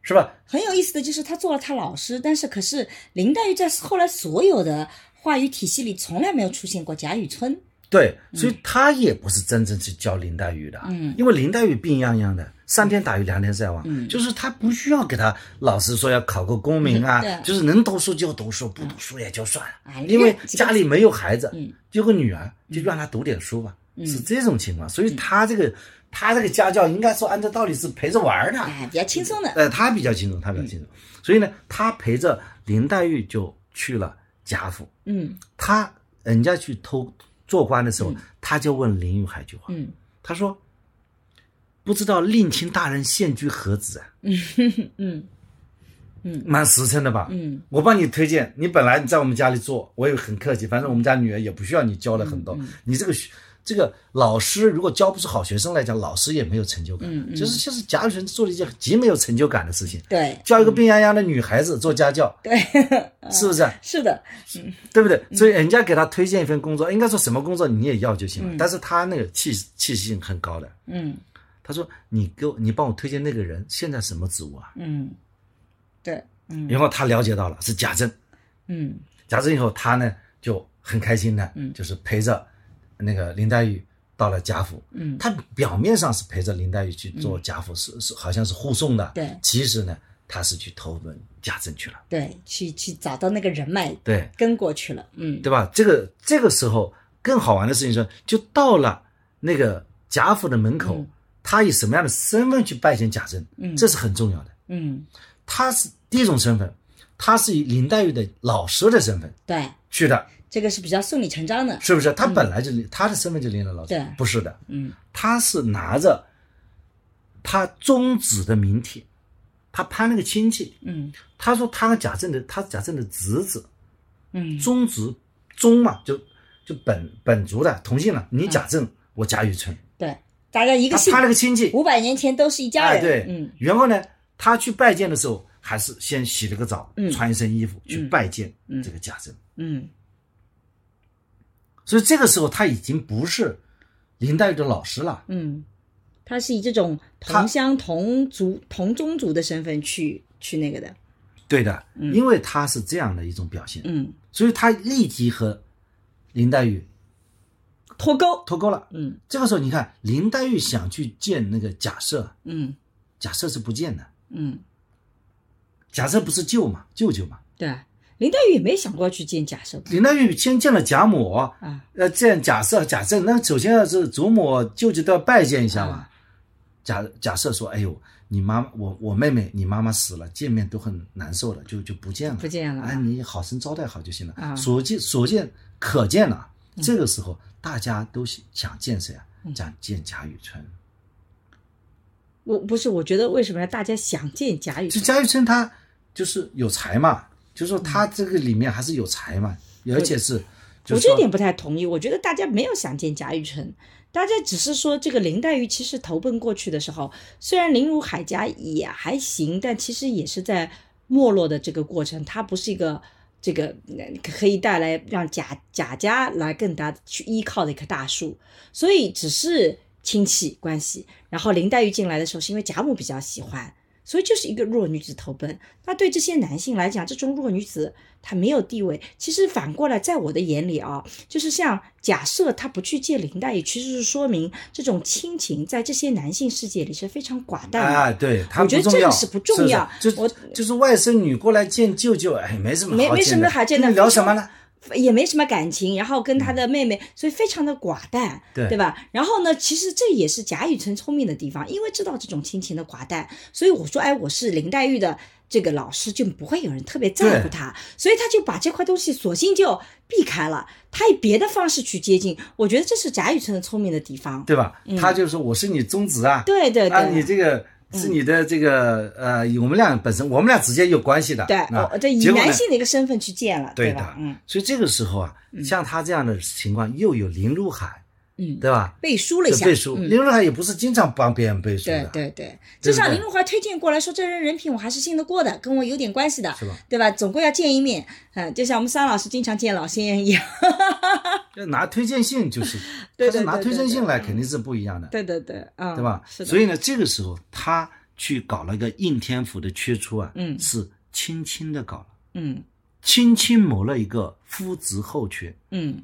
是吧？很有意思的就是他做了他老师，但是可是林黛玉在后来所有的话语体系里从来没有出现过贾雨村。对，所以他也不是真正去教林黛玉的，嗯因为林黛玉病殃殃的，三天打鱼两天晒网，嗯。就是他不需要给他老师说要考个功名啊，嗯就是能读书就读书，不读书也就算了，啊因为家里没有孩子，嗯。有个女儿，就让她读点书吧，嗯。是这种情况，所以他这个、他这个家教应该说按照道理是陪着玩儿的，哎，比较轻松的。呃，他比较轻松，他比较轻松，所以呢，他陪着林黛玉就去了贾府，嗯。他人家去偷做官的时候，他就问林玉海一句话，嗯。他说：“不知道令卿大人现居何子啊？嗯嗯嗯蛮实诚的吧？嗯我帮你推荐，你本来你在我们家里做，我也很客气，反正我们家女儿也不需要你教了很嗯多。你这个学这个老师如果教不出好学生来讲，老师也没有成就感。就是就是贾雨村做了一件极没有成就感的事情，对教一个病殃殃的女孩子做家教，对，是不是？是的，对不对？所以人家给他推荐一份工作，应该说什么工作你也要就行了。嗯但是他那个气气性很高的，嗯他说：“你给我，你帮我推荐那个人，现在什么职务啊嗯，对，？”嗯然后他了解到了是贾政，嗯贾政以后他呢就很开心的，嗯就是陪着那个林黛玉到了贾府。嗯他表面上是陪着林黛玉去做贾府，是是好像是护送的，对其实呢他是去投奔贾政去了，对，去去找到那个人脉对跟过去了。嗯对吧？这个这个时候更好玩的事情是，就到了那个贾府的门口，嗯他以什么样的身份去拜见贾政，嗯。这是很重要的。嗯，他是第一种身份，他是以林黛玉的老师的身份对，去的，这个是比较顺理成章的。是不是？他本来就、他的身份就林了老师对，不是的，嗯。他是拿着他宗子的名帖，他攀了个亲戚。嗯。他说他和贾政的，他是贾政的侄子，嗯。宗子宗嘛，就就本本族的同姓了。你贾政，我贾雨村，对，大家一个姓他攀，了个亲戚。五百年前都是一家哎，人。对，嗯。然后呢，他去拜见的时候，还是先洗了个澡，嗯。穿一身衣服去嗯拜见嗯这个贾政。嗯。所以这个时候他已经不是林黛玉的老师了，嗯，他是以这种同乡同族同宗族的身份去去那个的。对的，嗯。因为他是这样的一种表现，嗯，所以他立即和林黛玉脱钩。脱钩了。嗯。这个时候你看，林黛玉想去见那个贾赦，嗯。贾赦是不见的，嗯，贾赦不是舅嘛，舅舅嘛。对，林黛玉也没想过要去见贾赦。林黛玉先见了贾母，啊。呃，见贾赦、贾政，那首先要是祖母、舅舅都要拜见一下嘛。啊。贾贾赦说：“哎呦，你妈我我妹妹你妈妈死了，见面都很难受的，就就不见了，不见了。哎，你好生招待好就行了。啊。所见所见可见了，这个时候大家都想见谁啊？想见贾雨村。我不是，我觉得为什么要大家想见贾雨村？就贾雨村他就是有才嘛，就是说他这个里面还是有才嘛，而且是，我这点不太同意。我觉得大家没有想见贾雨村，大家只是说这个林黛玉其实投奔过去的时候，虽然林如海家也还行，但其实也是在没落的这个过程，它不是一个这个可以带来让贾贾家来更大去依靠的一棵大树，所以只是亲戚关系。然后林黛玉进来的时候，是因为贾母比较喜欢。所以就是一个弱女子投奔，那对这些男性来讲，这种弱女子她没有地位。其实反过来，在我的眼里啊，就是像假设他不去见林黛玉，其实是说明这种亲情在这些男性世界里是非常寡淡的。啊，对，他我觉得这个是不重要是不是我就就是外甥女过来见舅舅，哎，没什么没没什么好见的，聊什么呢？也没什么感情，然后跟他的妹妹，所以非常的寡淡，对对吧？然后呢，其实这也是贾雨村聪明的地方，因为知道这种亲情的寡淡，所以我说，哎，我是林黛玉的这个老师，就不会有人特别在乎他，所以他就把这块东西索性就避开了，他以别的方式去接近，我觉得这是贾雨村的聪明的地方。对吧？他就说我是你宗侄啊，嗯对对啊，你这个是你的这个呃，我们俩本身我们俩之间有关系的，对，啊我这以男性的一个身份去见了，对吧？的，嗯，所以这个时候啊，像他这样的情况，又有林如海，嗯对吧？背书了一下，就背书，嗯。林如海也不是经常帮别人背书对的，对。对，对至少林如华推荐过来说这人人品我还是信得过的，跟我有点关系的，是吧？对吧？总归要见一面，嗯，就像我们桑老师经常见老先生一样。就拿推荐信就是，对他是拿对对对。推荐信来肯定是不一样的，对对对，嗯，对吧？所以呢，这个时候他去搞了一个应天府的缺出啊，嗯。是轻轻的搞了，嗯。轻轻谋了一个夫子后缺。嗯，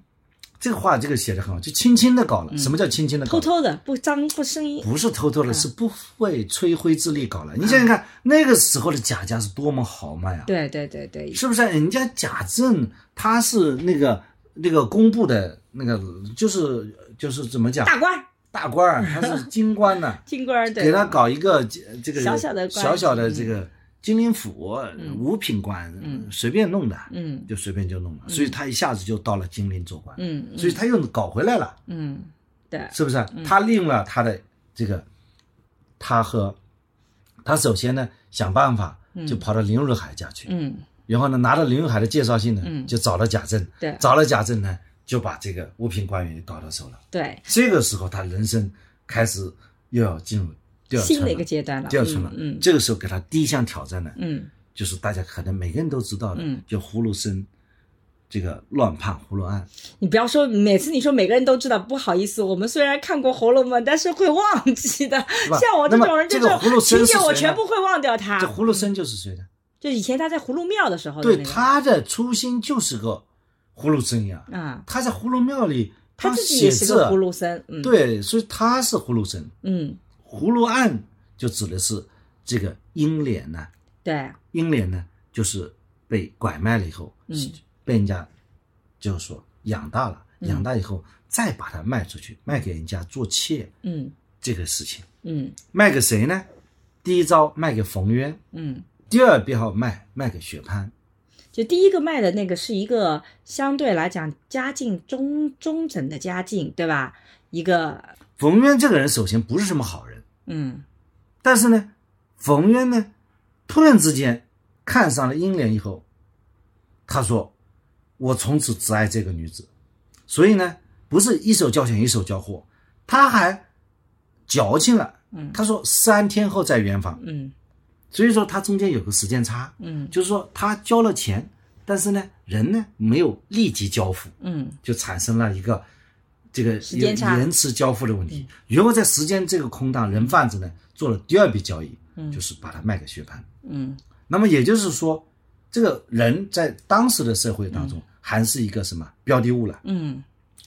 这个话这个写的很好，就轻轻的搞了。什么叫轻轻的搞？偷偷的不张不声音，不是偷偷的，是不费吹灰之力搞了。嗯你想想看，那个时候的贾家是多么豪迈啊！对对对对，是不是？人家贾政他是那个那个工部的那个，就是就是怎么讲大官儿大官儿，他是 京官呢，金官儿对，给他搞一个这这个小小的官小小的这个金陵府五品官，嗯。随便弄的，嗯。就随便就弄了，所以他一下子就到了金陵做官，嗯嗯。所以他又搞回来了，嗯，对，是不是？他利用了他的这个，他和他首先呢想办法就跑到林如海家去，嗯。然后呢拿到林如海的介绍信呢，嗯。就找了贾政，对。找了贾政呢就把这个五品官员搞到手了。对，这个时候他人生开始又要进入新的一个阶段了，第二春了。嗯这个时候给他第一项挑战呢，嗯就是大家可能每个人都知道的，嗯叫葫芦生这个乱判葫芦案。你不要说每次你说每个人都知道，不好意思，我们虽然看过《红楼梦》，但是会忘记的。像我这种人，那么这个葫芦生情节我全部会忘掉他。这葫芦僧就是谁的？就以前他在葫芦庙的时候的对，那个，他的初心就是个葫芦僧呀。啊，他在葫芦庙里，他自己也是个葫芦僧，嗯，，对，所以他是葫芦僧。嗯，葫芦案就指的是这个英莲呢，对，英莲呢就是被拐卖了以后，嗯。被人家就是说养大了，嗯。养大以后再把它卖出去，卖给人家做妾嗯。这个事情，嗯。卖给谁呢？第一招卖给冯渊，嗯，第二编号卖卖给薛蟠，就第一个卖的那个是一个相对来讲家境中中等的家境，对吧？一个，冯渊这个人首先不是什么好人，嗯。但是呢，冯渊呢，突然之间看上了英莲以后，他说：“我从此只爱这个女子。”所以呢，不是一手交钱一手交货，他还矫情了。嗯。他说三天后再圆房，嗯。所以说他中间有个时间差，嗯。就是说他交了钱，但是呢，人呢没有立即交付，嗯。就产生了一个这个时间延迟交付的问题。然后在时间这个空档，人贩子呢做了第二笔交易，就是把它卖给薛蟠。嗯那么也就是说，这个人在当时的社会当中还是一个什么标的物了，嗯，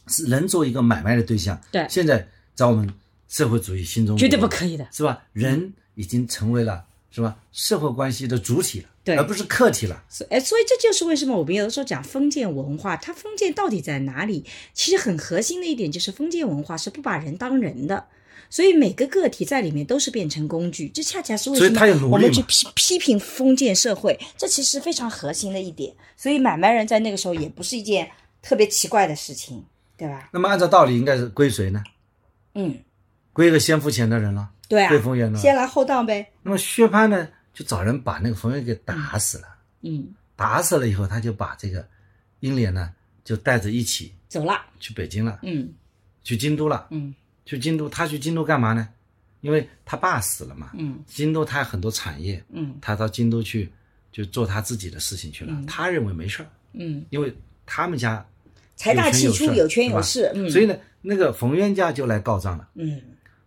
是人做一个买卖的对象。对现在在我们社会主义新中国，绝对不可以的。是吧？人已经成为了是吧社会关系的主体了，对而不是客体了。所哎，所以这就是为什么我们有的时候讲封建文化，它封建到底在哪里？其实很核心的一点就是封建文化是不把人当人的，所以每个个体在里面都是变成工具。这恰恰是为什么我们去批批评封建社会，这其实非常核心的一点。所以买卖人在那个时候也不是一件特别奇怪的事情，对吧？那么按照道理应该是归谁呢？嗯，归个先付钱的人了，对啊。先来后到呗。那么薛蟠呢，就找人把那个冯渊给打死了。嗯，打死了以后，他就把这个英莲呢，就带着一起走了。去北京了，嗯去京都了。嗯去京都，他去京都干嘛呢？因为他爸死了嘛，嗯京都他有很多产业，嗯他到京都去就做他自己的事情去了。他认为没事儿，嗯，因为他们家财大气粗，有有权权有势有势。嗯，所以呢，那个冯渊家就来告状了。嗯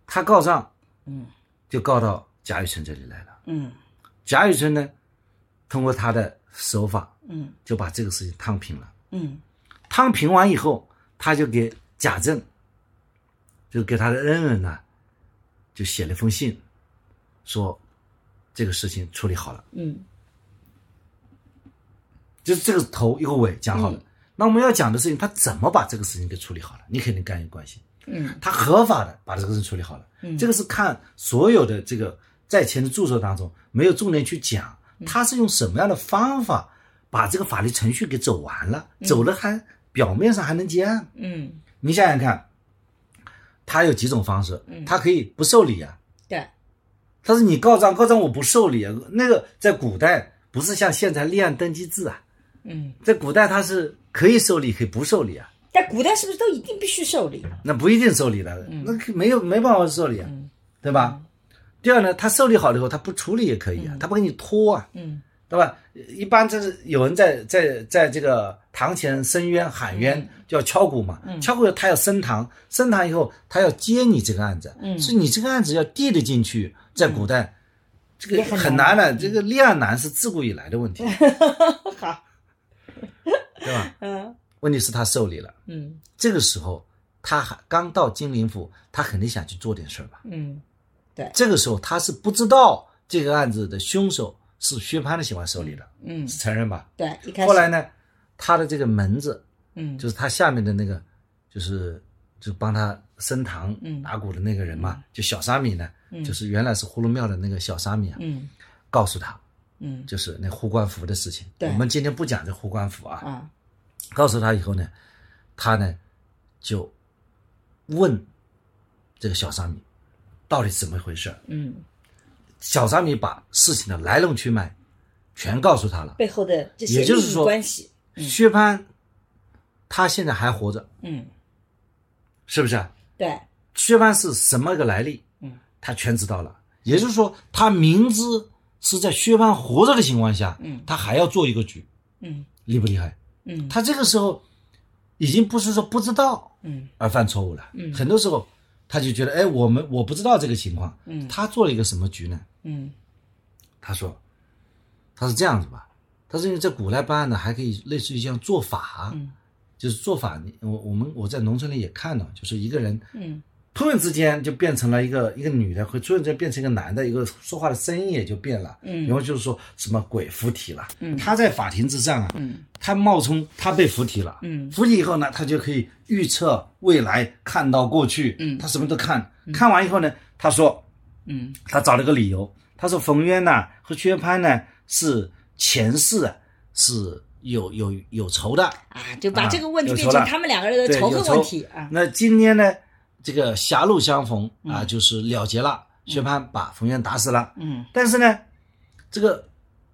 他告状，嗯就告到贾雨村这里来了。嗯贾雨村呢，通过他的手法，嗯就把这个事情烫平了。嗯烫平完以后，他就给贾政，就给他的恩人呢，就写了一封信，说这个事情处理好了，嗯就是这个头一个尾讲好了。那我们要讲的事情，他怎么把这个事情给处理好了？你肯定干有关系。嗯。他合法的把这个事处理好了，嗯。这个是看所有的这个在前的著作当中没有重点去讲，他是用什么样的方法把这个法律程序给走完了，走了还表面上还能结案。嗯，你想想看，他有几种方式，他可以不受理啊，对，他说你告状，告状我不受理啊，那个在古代不是像现在立案登记制啊，嗯，在古代他是可以受理，可以不受理啊，但古代是不是都一定必须受理？那不一定受理的，那可没有没办法受理啊，对吧？第二呢，他受理好了以后，他不处理也可以啊，他不给你拖啊，嗯对吧？一般这是有人在在在这个堂前申冤喊冤，就要敲鼓嘛。敲鼓他要升堂，升堂以后他要接你这个案子，嗯是你这个案子要递得进去。在古代，这个很很难难的，这个立案难是自古以来的问题，好，对吧？嗯问题是他受理了，嗯。这个时候他还刚到金陵府，他肯定想去做点事儿吧。嗯这个时候他是不知道这个案子的凶手是薛蟠的喜欢受理的，嗯，是承认吧？对，一开始。后来呢，他的这个门子，嗯。就是他下面的那个，就是就帮他升堂嗯。打鼓的那个人嘛，就小沙弥呢，就是原来是葫芦庙的那个小沙弥啊，嗯。告诉他，嗯。就是那护官符的事情。对。我们今天不讲这护官符啊，啊告诉他以后呢，他呢就问这个小沙弥到底怎么回事儿。嗯，小沙弥把事情的来龙去脉全告诉他了。背后的这些利益也就是说关系，薛蟠他现在还活着，嗯，是不是啊？对，薛蟠是什么个来历？嗯，他全知道了。也就是说，他明知是在薛蟠活着的情况下，嗯他还要做一个局，嗯厉不厉害？嗯他这个时候已经不是说不知道嗯而犯错误了，嗯很多时候他就觉得，哎，我们我不知道这个情况，嗯他做了一个什么局呢？嗯他说，他是这样子吧？他是因为在古代办案呢，还可以类似于像做法，嗯就是做法。你我我们我在农村里也看到，就是一个人嗯突然之间就变成了一个一个女的，会突然之间变成一个男的，一个说话的声音也就变了。嗯。然后就是说什么鬼附体了。嗯。他在法庭之上啊，嗯。他冒充他被附体了。嗯。附体以后呢，他就可以预测未来，看到过去。嗯。他什么都看。看完以后呢，他说嗯。他找了个理由，他说冯渊呐和薛蟠呢是前世啊是有有有仇的，啊，就把啊这个问题变成他们两个人的对，仇恨问题啊，那今天呢，这个狭路相逢啊，嗯就是了结了。薛蟠把冯渊打死了，嗯。但是呢，这个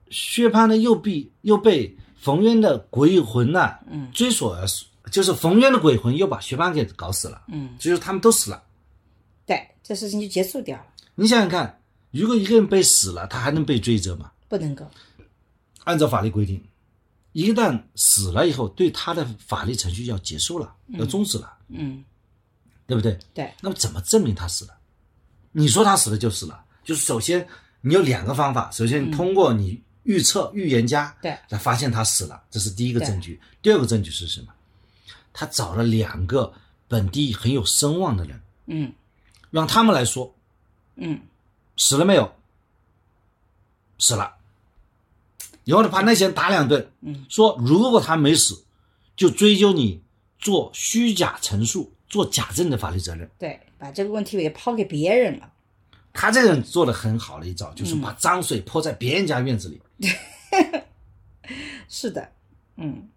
薛蟠呢又被又被冯渊的鬼魂呢、嗯。追索而死，就是冯渊的鬼魂又把薛蟠给搞死了，嗯，就是他们都死了。对，这事情就结束掉了，你想想看，如果一个人被死了，他还能被追责吗？不能够，按照法律规定，一旦死了以后，对他的法律程序要结束了，要终止了，嗯对不对？对，那么怎么证明他死了？你说他死了就死了，就是首先你有两个方法，首先通过你预测、预言家对来发现他死了，这是第一个证据。第二个证据是什么？他找了两个本地很有声望的人，嗯让他们来说嗯死了没有？死了。然后呢，把那些人打两顿，嗯，说如果他没死，就追究你做虚假陈述、做假证的法律责任。对，把这个问题也抛给别人了，他这个人做的很好的一招，就是嗯。把脏水泼在别人家院子里，是的，嗯，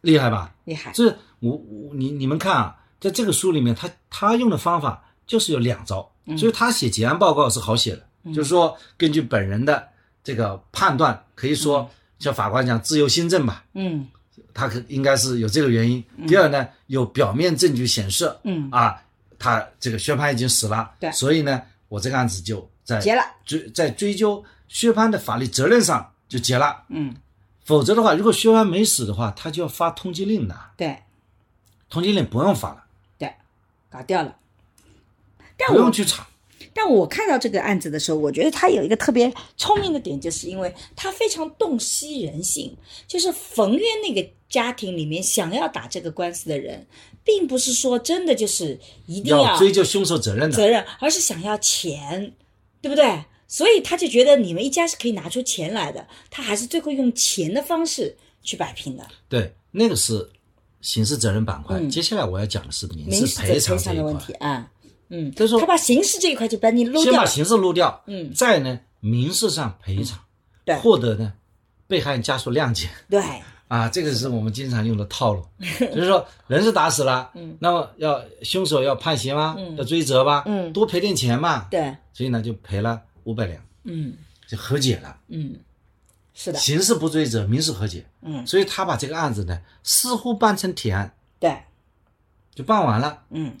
厉害吧？厉害，这我我你你们看啊，在这个书里面，他他用的方法就是有两招，所以他写结案报告是好写的，就是说根据本人的这个判断，可以说像法官讲自由心证吧，嗯他可应该是有这个原因。第二呢，有表面证据显示，嗯啊，他这个薛蟠已经死了，对所以呢，我这个案子就在结了，追在追究薛蟠的法律责任上就结了。嗯，否则的话，如果薛蟠没死的话，他就要发通缉令的，对通缉令不用发了，对，搞掉了。但不用去查。但我看到这个案子的时候，我觉得他有一个特别聪明的点，就是因为他非常洞悉人性。就是冯渊那个家庭里面想要打这个官司的人，并不是说真的就是一定要追究凶手责任的。责任，而是想要钱，对不对？所以他就觉得你们一家是可以拿出钱来的，他还是最后用钱的方式去摆平的。对，那个是刑事责任板块。嗯接下来我要讲的是民民事事赔偿这一赔偿的问块。题啊，嗯，就是说他把刑事这一块就把你漏掉，先把刑事漏掉，嗯。再呢民事上赔偿，对。获得呢被害人家属谅解对，啊，这个是我们经常用的套路，就是说人是打死了，嗯那么要凶手要判刑吗？嗯？要追责吧？嗯多赔点钱嘛，对，所以呢就赔了五百两，嗯就和解了，嗯，是的，刑事不追责，民事和解，嗯。所以他把这个案子呢似乎办成铁案，对，就办完了。嗯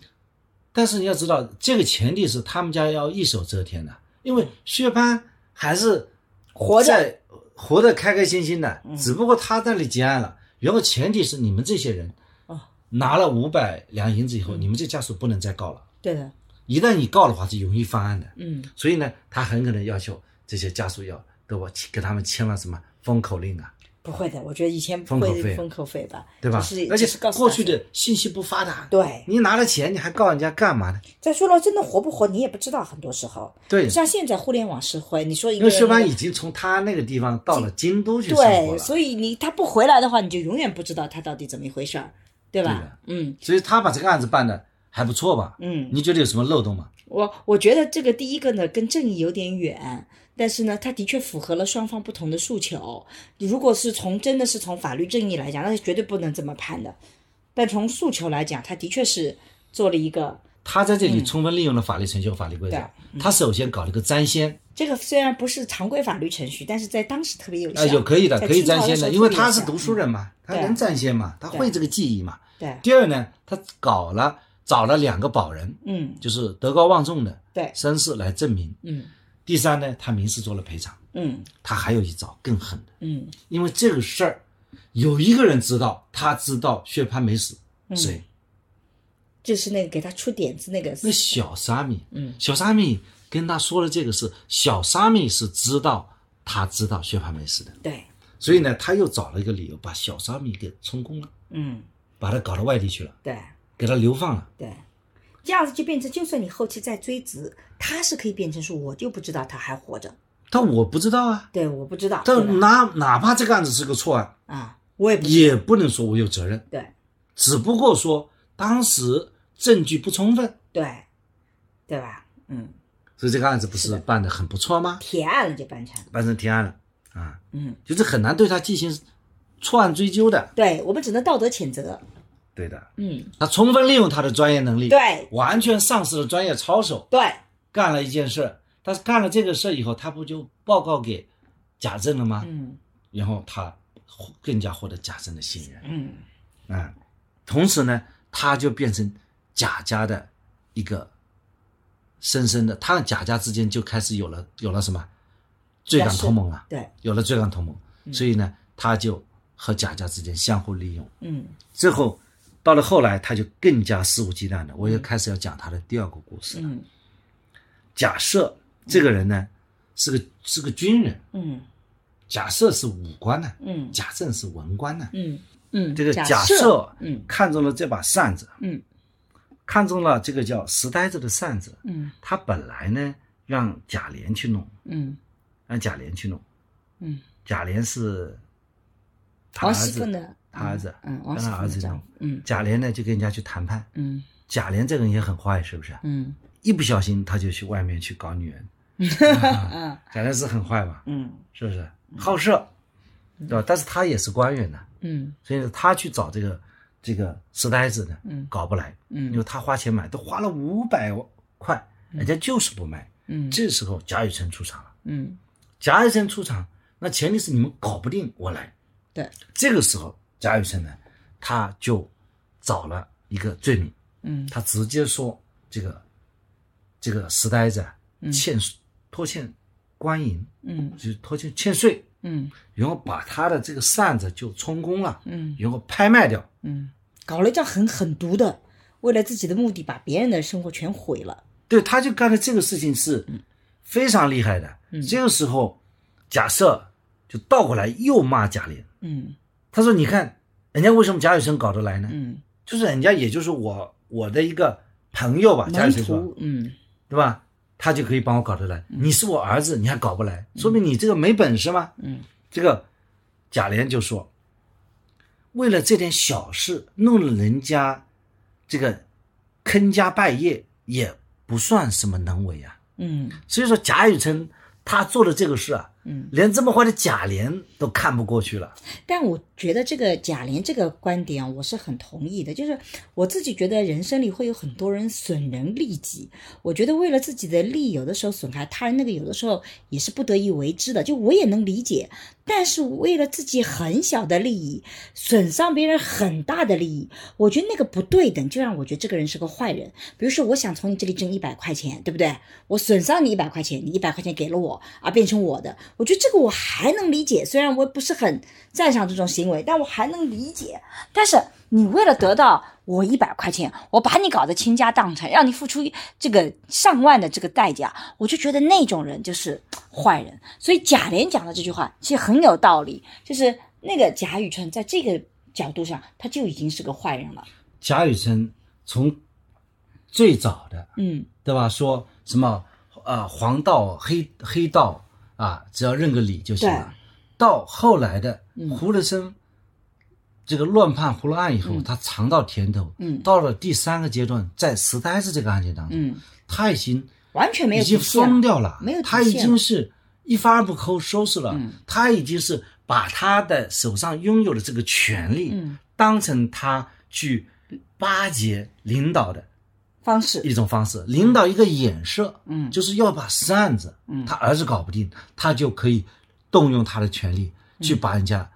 但是你要知道，这个前提是他们家要一手遮天的，因为薛蟠还是活着在活得开开心心的，嗯只不过他那里结案了。然后前提是你们这些人哦拿了五百两银子以后，你们这家属不能再告了。对的，一旦你告的话，是容易翻案的。嗯所以呢，他很可能要求这些家属要对我给他们签了什么封口令啊，不会的，我觉得以前不封口费会封口费吧，对吧就是？而且是告诉过去的信息不发达，对。你拿了钱你还告人家干嘛呢？再说了，真的活不活你也不知道，很多时候，对，像现在互联网社会，你说一因为薛蟠个人那个已经从他那个地方到了京都去生活对，了，所以你他不回来的话，你就永远不知道他到底怎么一回事儿，对吧对？嗯所以他把这个案子办的还不错吧？嗯，你觉得有什么漏洞吗？我我觉得这个第一个呢，跟正义有点远，但是呢，它的确符合了双方不同的诉求。如果是从真的是从法律正义来讲，那是绝对不能这么判的。但从诉求来讲，他的确是做了一个他在这里充分利用了法律程序和法律规则。他首先搞了个占先，这个虽然不是常规法律程序，但是在当时特别有效。啊，有可以的，可以占先的，因为他是读书人嘛，他能占先嘛，他会这个记忆嘛。对，第二呢，他搞了找了两个保人，嗯就是德高望重的对，绅士来证明。嗯第三呢，他民事做了赔偿。嗯。他还有一招更狠的，嗯。因为这个事儿有一个人知道，他知道薛蟠没死，嗯。谁？就是那个给他出点子那个，那小沙弥，嗯，小沙弥跟他说了这个事小沙弥是知道他知道薛蟠没死的，对，所以呢，他又找了一个理由把小沙弥给充公了，嗯。把他搞到外地去了，对。给他流放了。对，这样子就变成，就算你后期再追责，他是可以变成说我就不知道他还活着，但我不知道啊，对，我不知道，但哪哪怕这个案子是个错案，啊，我也不也不能说我有责任，对。只不过说当时证据不充分，对对吧？嗯，所以这个案子不是办的很不错吗？铁案了就办成，办成铁案了啊，嗯，就是很难对他进行错案追究的。对我们只能道德谴责，对的，嗯，他充分利用他的专业能力，对。完全丧失了专业操守，对。干了一件事。但是干了这个事以后，他不就报告给贾政了吗？嗯。然后他更加获得贾政的信任。嗯。啊。同时呢，他就变成贾家的一个深深的，他和贾家之间就开始有了有了什么？罪感同盟了，对，有了罪感同盟。所以呢，他就和贾家之间相互利用。嗯。最后，到了后来，他就更加肆无忌惮的。我又开始要讲他的第二个故事了。嗯假设这个人呢，是个是个军人，嗯假设是武官呢，嗯贾政是文官呢。嗯嗯，这个假设嗯看中了这把扇子，嗯看中了这个叫石呆子的扇子。嗯他本来呢让贾琏去弄，嗯让贾琏去弄。嗯，贾琏是他儿子王熙凤，的他儿子，嗯，王让他儿子弄熙凤的丈夫。嗯贾琏呢就跟人家去谈判。嗯贾琏这个人也很坏，是不是？嗯一不小心他就去外面去搞女人。嗯 贾琏是很坏吧？嗯是不是？好色，对吧？但是他也是官员呢，嗯所以他去找这个这个石呆子呢，嗯搞不来，嗯因嗯为他花钱买，都花了五百块，人家就是不卖。嗯这时候贾雨村出场了。嗯贾雨村出场，那前提是你们搞不定，我来。对，这个时候贾雨村呢，他就找了一个罪名，嗯。他直接说这个这个石呆子啊欠拖欠官银，嗯。就是拖欠欠税，嗯。然后把他的这个扇子就充公了，嗯。然后拍卖掉。嗯，搞了一张很狠毒的，为了自己的目的，把别人的生活全毁了。对，他就干的这个事情是非常厉害的。这个时候，贾赦就倒过来又骂贾琏，嗯他说：“你看，人家为什么贾雨村搞得来呢？嗯，就是人家也就是我我的一个朋友吧，贾雨门村说，嗯对吧？他就可以帮我搞得来。你是我儿子，你还搞不来，说明你这个没本事吗？嗯，这个贾琏就说，为了这点小事弄了人家这个坑家败业，也不算什么能为啊。嗯所以说贾雨村他做的这个事啊，嗯，连这么坏的贾琏都看不过去了。但我觉得这个贾琏这个观点啊，我是很同意的。就是我自己觉得人生里会有很多人损人利己，我觉得为了自己的利益，有的时候损害他人，那个有的时候也是不得已为之的。就我也能理解，但是为了自己很小的利益，损伤别人很大的利益，我觉得那个不对等，就让我觉得这个人是个坏人。比如说，我想从你这里挣一百块钱，对不对？我损伤你一百块钱，你一百块钱给了我，而变成我的，我觉得这个我还能理解。虽然我不是很赞赏这种行为，但我还能理解。但是你为了得到我一百块钱，我把你搞得倾家荡产，让你付出这个上万的这个代价，我就觉得那种人就是坏人。所以贾琏讲的这句话其实很有道理，就是那个贾雨村在这个角度上，他就已经是个坏人了。贾雨村从最早的嗯对吧？说什么啊、黄道黑黑道啊，只要认个理就行了。到后来的胡德生这个乱判胡乱案以后，他尝到甜头。嗯到了第三个阶段，在石呆子这个案件当中，嗯，他已经完全没有已经疯掉了，没有他已经是一发而不扣收拾了。嗯他已经是把他的手上拥有的这个权利，嗯当成他去巴结领导的方式。一种方式，领导一个眼色，嗯。就是要把扇子，嗯。他儿子搞不定，他就可以动用他的权利去把人家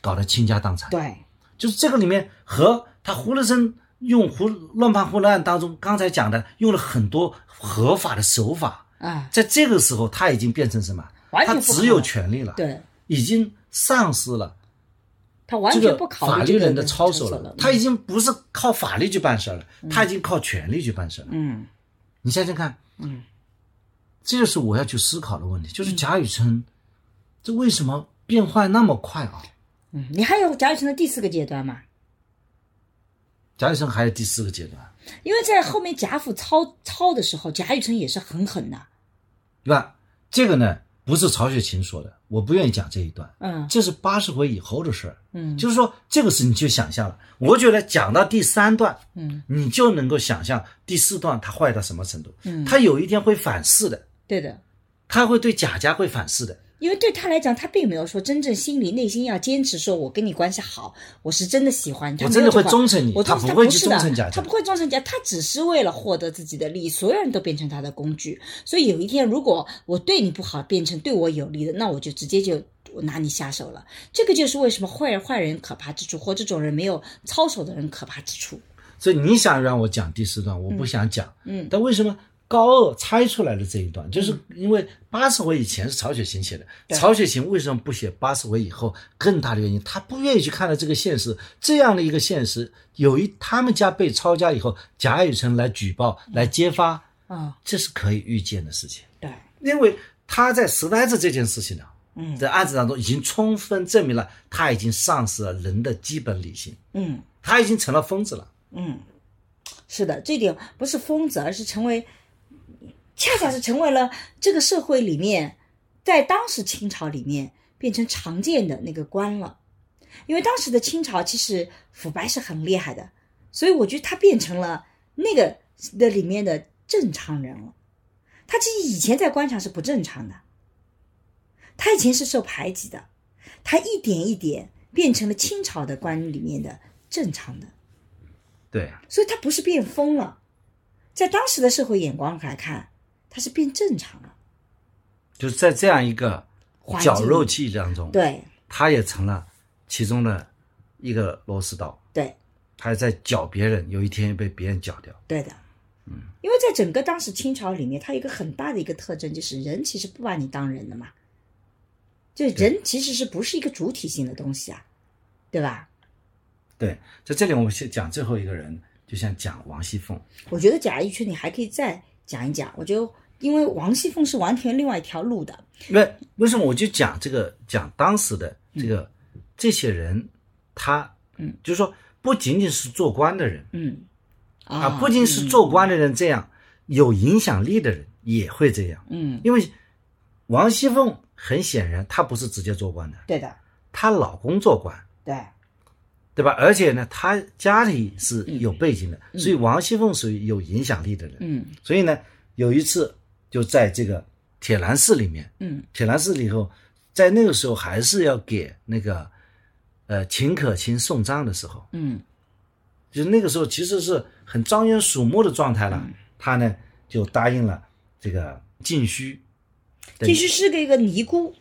搞得倾家荡产。，嗯对，就是这个里面和他胡德生用胡乱判胡乱案当中刚才讲的，用了很多合法的手法，啊，在这个时候他已经变成什么？他只有权利了，，对。已经丧失了他完全不考虑法律人的操守了了，。他已经不是靠法律去办事了，他已经靠权力去办事了。嗯你想想看，嗯，这就是我要去思考的问题，就是贾雨村，这为什么变坏那么快啊？嗯，你还有贾雨村的第四个阶段吗？贾雨村还有第四个阶段，因为在后面贾府抄抄的时候，贾雨村也是很狠的。对吧？这个呢不是曹雪芹说的，我不愿意讲这一段，嗯这是八十回以后的事儿。嗯就是说这个事你就想象了，我觉得讲到第三段，嗯，你就能够想象第四段他坏到什么程度。嗯他有一天会反噬的，对的。他会对贾家会反噬的。因为对他来讲，他并没有说真正心里内心要坚持说，我跟你关系好，我是真的喜欢你，他我真的会忠诚你我他不会去忠诚贾家他不会忠诚家，他只是为了获得自己的利益，所有人都变成他的工具。所以有一天，如果我对你不好，变成对我有利的，那我就直接就我拿你下手了。这个就是为什么坏人坏人可怕之处，或这种人没有操守的人可怕之处。所以你想让我讲第四段，我不想讲。嗯但为什么高鹗猜出来的这一段，就是因为八十回以前是曹雪芹写的，曹雪芹为什么不写八十回以后？更大的原因，他不愿意去看到这个现实，这样的一个现实，有一他们家被抄家以后，贾雨村来举报、来揭发，啊、这是可以预见的事情，对，因为他在石呆子这件事情呢。嗯在案子当中已经充分证明了，他已经丧失了人的基本理性，嗯。他已经成了疯子了。嗯，是的，这点不是疯子，而是成为，恰恰是成为了这个社会里面，在当时清朝里面变成常见的那个官了。因为当时的清朝其实腐败是很厉害的，所以我觉得他变成了那个的里面的正常人了。他其实以前在官场是不正常的，他以前是受排挤的，他一点一点变成了清朝的官里面的正常的。对，所以他不是变疯了，在当时的社会眼光来看，它是变正常了。就是在这样一个绞肉机当中，对他也成了其中的一个螺丝刀，对他也在绞别人，有一天被别人绞掉。对的，嗯，因为在整个当时清朝里面，它有一个很大的一个特征，就是人其实不把你当人的嘛，就人其实是不是一个主体性的东西啊，对吧？对，在这里我们先讲最后一个人，就像讲王熙凤，我觉得贾谊圈你还可以再讲一讲，我觉得因为王熙凤是完全另外一条路的，为为什么我就讲这个讲当时的这个、这些人，他嗯，就是说不仅仅是做官的人嗯。啊，不仅是做官的人这样，有影响力的人也会这样，嗯，因为王熙凤很显然她不是直接做官的，对的，她老公做官，对，对吧？而且呢，她家里是有背景的，所以王熙凤属于有影响力的人。嗯。所以呢，有一次就在这个铁栏寺里面，嗯铁栏寺里头，在那个时候还是要给那个呃秦可卿送葬的时候，嗯就是那个时候其实是很张眼瞩目的状态了。嗯他呢就答应了这个晋虚，对继续是个一个尼姑，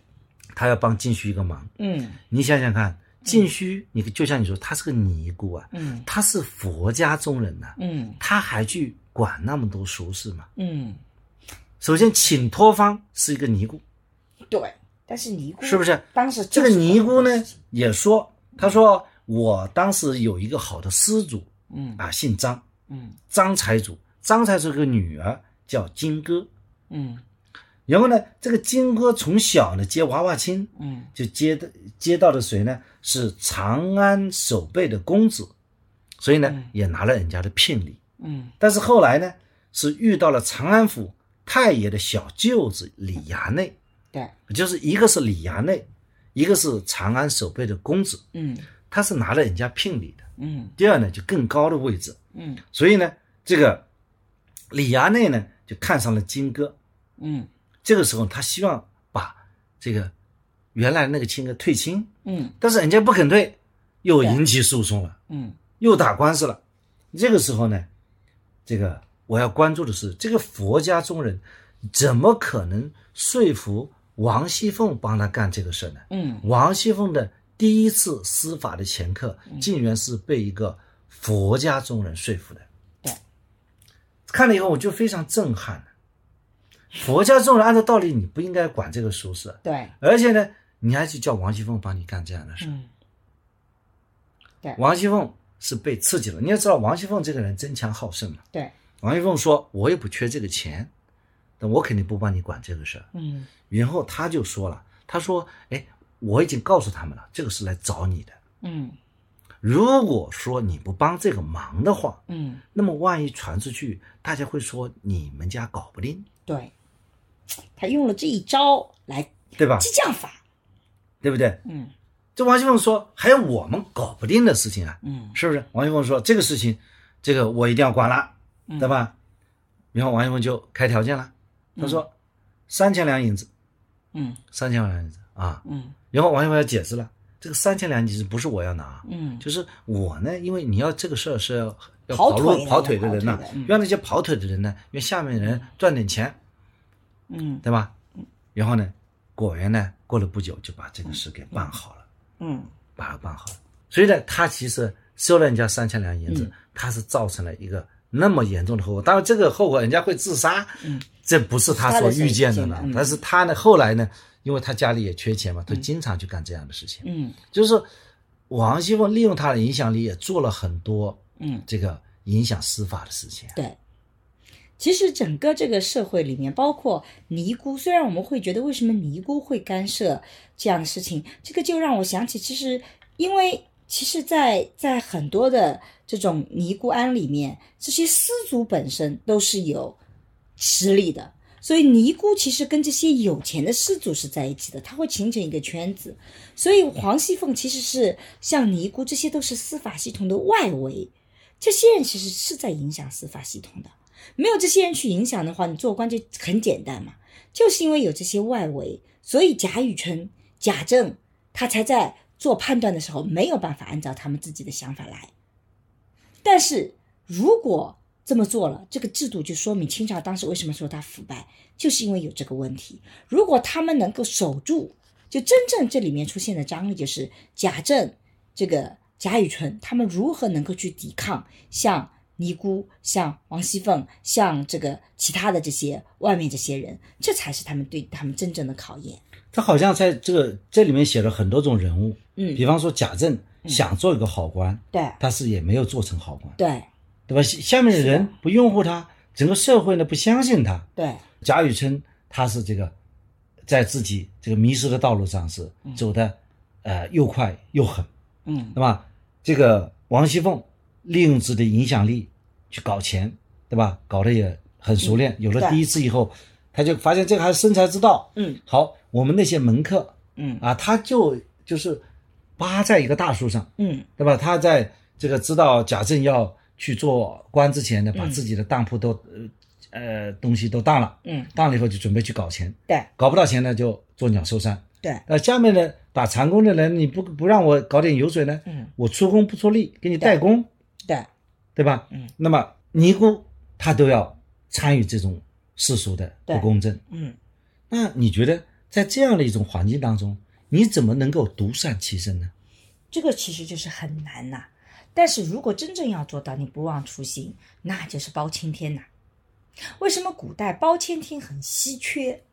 他要帮晋虚一个忙。嗯你想想看，晋虚，你就像你说，他是个尼姑啊，嗯他是佛家中人呐、嗯他还去管那么多俗事嘛？嗯，首先，请托方是一个尼姑，对，但是尼姑是不是？当时这个尼姑呢也说，他说我当时有一个好的施主嗯。啊，姓张，嗯。张财主，张财主有个女儿叫金哥，嗯。然后呢，这个金哥从小呢接娃娃亲，嗯。就接的接到的谁呢？是长安守备的公子，所以呢、也拿了人家的聘礼。嗯。但是后来呢，是遇到了长安府太爷的小舅子李衙内，对，就是一个是李衙内，一个是长安守备的公子，嗯他是拿了人家聘礼的。嗯第二呢，就更高的位置，嗯所以呢，这个李衙内呢就看上了金哥。嗯这个时候，他希望把这个原来那个亲哥退亲，嗯但是人家不肯退，又引起诉讼了，嗯又打官司了。这个时候呢，这个我要关注的是，这个佛家中人怎么可能说服王熙凤帮他干这个事呢？嗯王熙凤的第一次司法的前科，竟然是被一个佛家中人说服的。对，看了以后我就非常震撼。佛家中人按照道理你不应该管这个俗事，对，而且呢，你还去叫王熙凤帮你干这样的事。嗯对王熙凤是被刺激了。你要知道，王熙凤这个人争强好胜嘛。对，王熙凤说：“我也不缺这个钱，但我肯定不帮你管这个事儿。”嗯然后他就说了：“他说，哎，我已经告诉他们了，这个是来找你的。嗯如果说你不帮这个忙的话，嗯，那么万一传出去，大家会说你们家搞不定，对，他用了这一招来对吧？激将法，对不对？嗯这王熙凤说，还有我们搞不定的事情啊，嗯是不是？王熙凤说这个事情，这个我一定要管了，对吧？然后王一峰就开条件了，他说三千两银子，嗯。三千两银子啊。嗯。然后王一峰要解释了，这个三千两银子不是我要拿，嗯。就是我呢，因为你要这个事儿是要要跑跑路跑腿的人呐、跑腿的嗯。让那些跑腿的人呢，让下面的人赚点钱，嗯。对吧？然后呢，果然呢，过了不久就把这个事给办好了，嗯。把它办好了。所以呢，他其实收了人家三千两银子，嗯。他是造成了一个那么严重的后果。当然，这个后果人家会自杀，嗯，这不是他所预见的了。但是他呢，后来呢，因为他家里也缺钱嘛，他经常去干这样的事情。嗯就是王熙凤利用他的影响力，也做了很多嗯，这个影响司法的事情。对。其实整个这个社会里面，包括尼姑，虽然我们会觉得为什么尼姑会干涉这样的事情，这个就让我想起，其实因为其实在，在很多的这种尼姑庵里面，这些司族本身都是有实力的，所以尼姑其实跟这些有钱的施主是在一起的，他会形成一个圈子。所以黄熙凤其实是像尼姑，这些都是司法系统的外围，这些人其实是在影响司法系统的。没有这些人去影响的话，你做官就很简单嘛。就是因为有这些外围，所以贾雨村、贾政他才在做判断的时候没有办法按照他们自己的想法来。但是如果这么做了，这个制度就说明清朝当时为什么说它腐败，就是因为有这个问题。如果他们能够守住，就真正这里面出现的张力，就是贾政、这个贾雨村他们如何能够去抵抗像尼姑、像王熙凤、像这个其他的这些外面这些人，这才是他们对他们真正的考验。他好像在这个这里面写了很多种人物，嗯比方说贾政想做一个好官，对但是也没有做成好官，对对吧？下下面的人不拥护他，整个社会呢不相信他。对，贾雨村他是这个在自己这个迷失的道路上是走的，呃又快又狠，嗯对吧？这个王熙凤利用自己的影响力去搞钱，对吧？搞得也很熟练。有了第一次以后，他就发现这个还是生财之道。嗯好，我们那些门客嗯啊，他就就是扒在一个大树上，嗯对吧？他在这个知道贾政要去做官之前呢，把嗯自己的当铺都呃呃东西都当了，嗯，当了以后就准备去搞钱，对搞不到钱呢就做鸟兽散。对，呃，下面呢，打长工的人你不不让我搞点油水呢，嗯我出工不出力，给你代工，对对吧？嗯，那么尼姑她都要参与这种世俗的不公正。嗯。那你觉得在这样的一种环境当中，你怎么能够独善其身呢？这个其实就是很难呐、但是如果真正要做到你不忘初心，那就是包青天呐、为什么古代包青天很稀缺？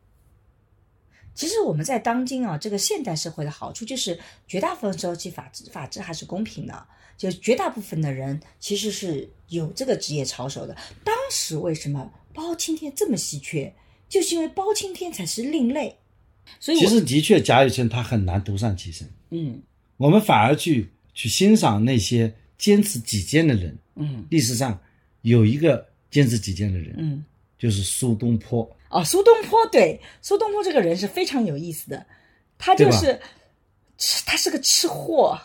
其实我们在当今啊，这个现代社会的好处就是，绝大部分时候其法治法治还是公平的，就绝大部分的人其实是有这个职业操守的。当时为什么包青天这么稀缺？就是因为包青天才是另类，所以其实的确，贾雨村他很难独善其身，嗯我们反而去去欣赏那些坚持己见的人。嗯历史上有一个坚持己见的人，嗯。就是苏东坡。哦，苏东坡对苏东坡这个人是非常有意思的，他就是吃，他是个吃货，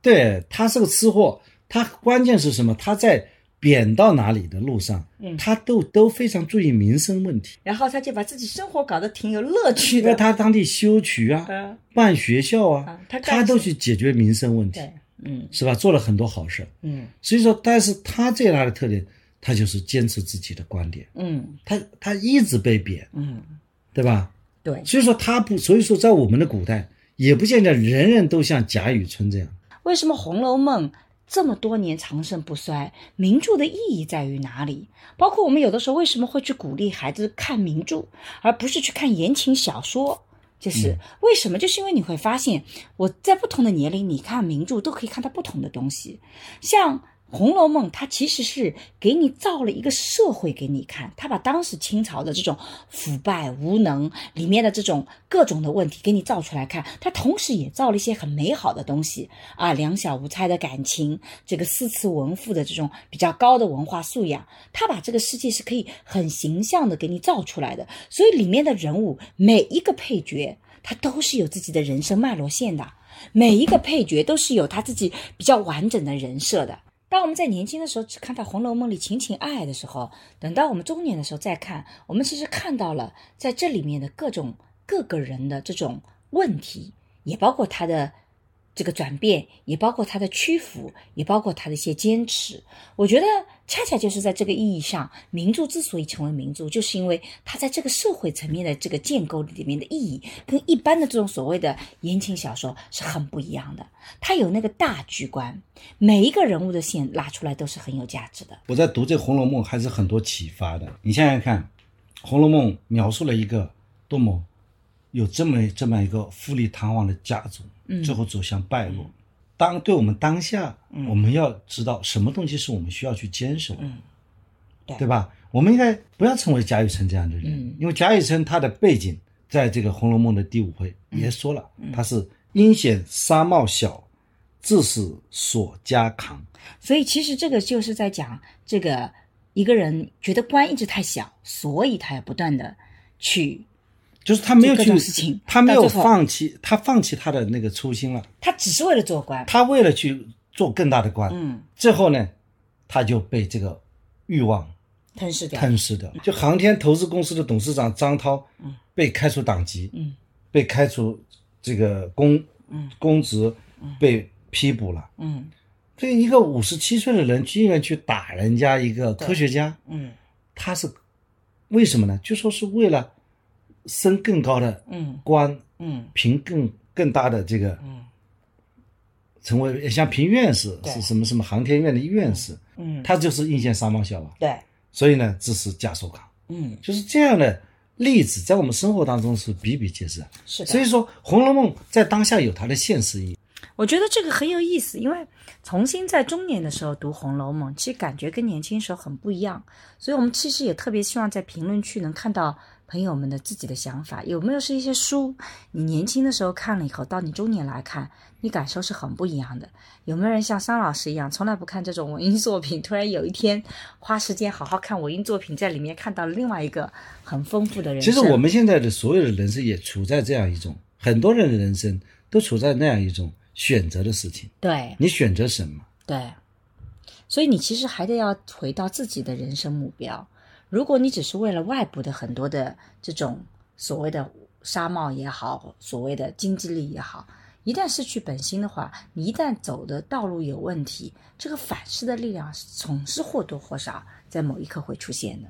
对他是个吃货，他关键是什么？他在贬到哪里的路上，嗯他都都非常注意民生问题，然后他就把自己生活搞得挺有乐趣的。他当地修渠啊、嗯办学校啊啊，他他都去解决民生问题，嗯是吧？做了很多好事。嗯所以说，但是他最大的特点，他就是坚持自己的观点，嗯他他一直被贬，嗯，对吧？对。所以说他不，所以说在我们的古代，也不见得人人都像贾雨村这样。为什么《红楼梦》这么多年长盛不衰？名著的意义在于哪里？包括我们有的时候为什么会去鼓励孩子看名著，而不是去看言情小说？就是为什么？就是因为你会发现，我在不同的年龄，你看名著都可以看到不同的东西。像《红楼梦》，它其实是给你造了一个社会给你看，它把当时清朝的这种腐败无能里面的这种各种的问题给你造出来看，它同时也造了一些很美好的东西啊，两小无猜的感情，这个诗词文赋的这种比较高的文化素养，它把这个世界是可以很形象的给你造出来的，所以里面的人物每一个配角，他都是有自己的人生脉络线的。每一个配角都是有他自己比较完整的人设的。当我们在年轻的时候只看到《红楼梦》里情情爱爱的时候，等到我们中年的时候再看，我们其实看到了在这里面的各种各个人的这种问题，也包括他的这个转变，也包括他的屈服，也包括他的一些坚持。我觉得恰恰就是在这个意义上，名著之所以成为名著，就是因为它在这个社会层面的这个建构里面的意义，跟一般的这种所谓的言情小说是很不一样的。它有那个大局观，每一个人物的线拉出来都是很有价值的。我在读这《红楼梦》还是很多启发的。你想想看，《红楼梦》描述了一个多么有这么这么一个富丽堂皇的家族，最后走向败落。当对我们当下，我们要知道什么东西是我们需要去坚守的，嗯。对。对吧？我们应该不要成为贾雨村这样的人，嗯。因为贾雨村他的背景，在这个《红楼梦》的第五回也说了，嗯。他是阴险沙帽小，自是锁家扛。所以其实这个就是在讲这个一个人觉得官一直太小，所以他要不断的去，就是他没有去事情，他没有放弃，他放弃他的那个初心了。他只是为了做官。他为了去做更大的官，嗯，最后呢，他就被这个欲望吞噬掉。吞噬掉。就航天投资公司的董事长张涛，嗯被开除党籍，嗯被开除这个公嗯公职，被批捕了。嗯对一个五十七岁的人，居然去打人家一个科学家，嗯他是为什么呢？就说是为了升更高的嗯。官，嗯。评更更大的这个，嗯。成为像评院士是什么什么航天院的院士，嗯，他就是应县三毛小娃，对，所以呢支持贾寿康，嗯。就是这样的例子，在我们生活当中是比比皆是。是的。所以说，《红楼梦》在当下有它的现实意义。我觉得这个很有意思，因为重新在中年的时候读《红楼梦》，其实感觉跟年轻时候很不一样。所以我们其实也特别希望在评论区能看到朋友们的自己的想法，有没有是一些书，你年轻的时候看了以后，到你中年来看，你感受是很不一样的。有没有人像桑老师一样，从来不看这种文艺作品，突然有一天花时间好好看文艺作品，在里面看到了另外一个很丰富的人生？其实我们现在的所有的人生也处在这样一种，很多人的人生都处在那样一种选择的事情。对你选择什么？对，所以你其实还得要回到自己的人生目标。如果你只是为了外部的很多的这种所谓的纱帽也好，所谓的经济力也好，一旦失去本心的话，你一旦走的道路有问题，这个反噬的力量总是或多或少在某一刻会出现的。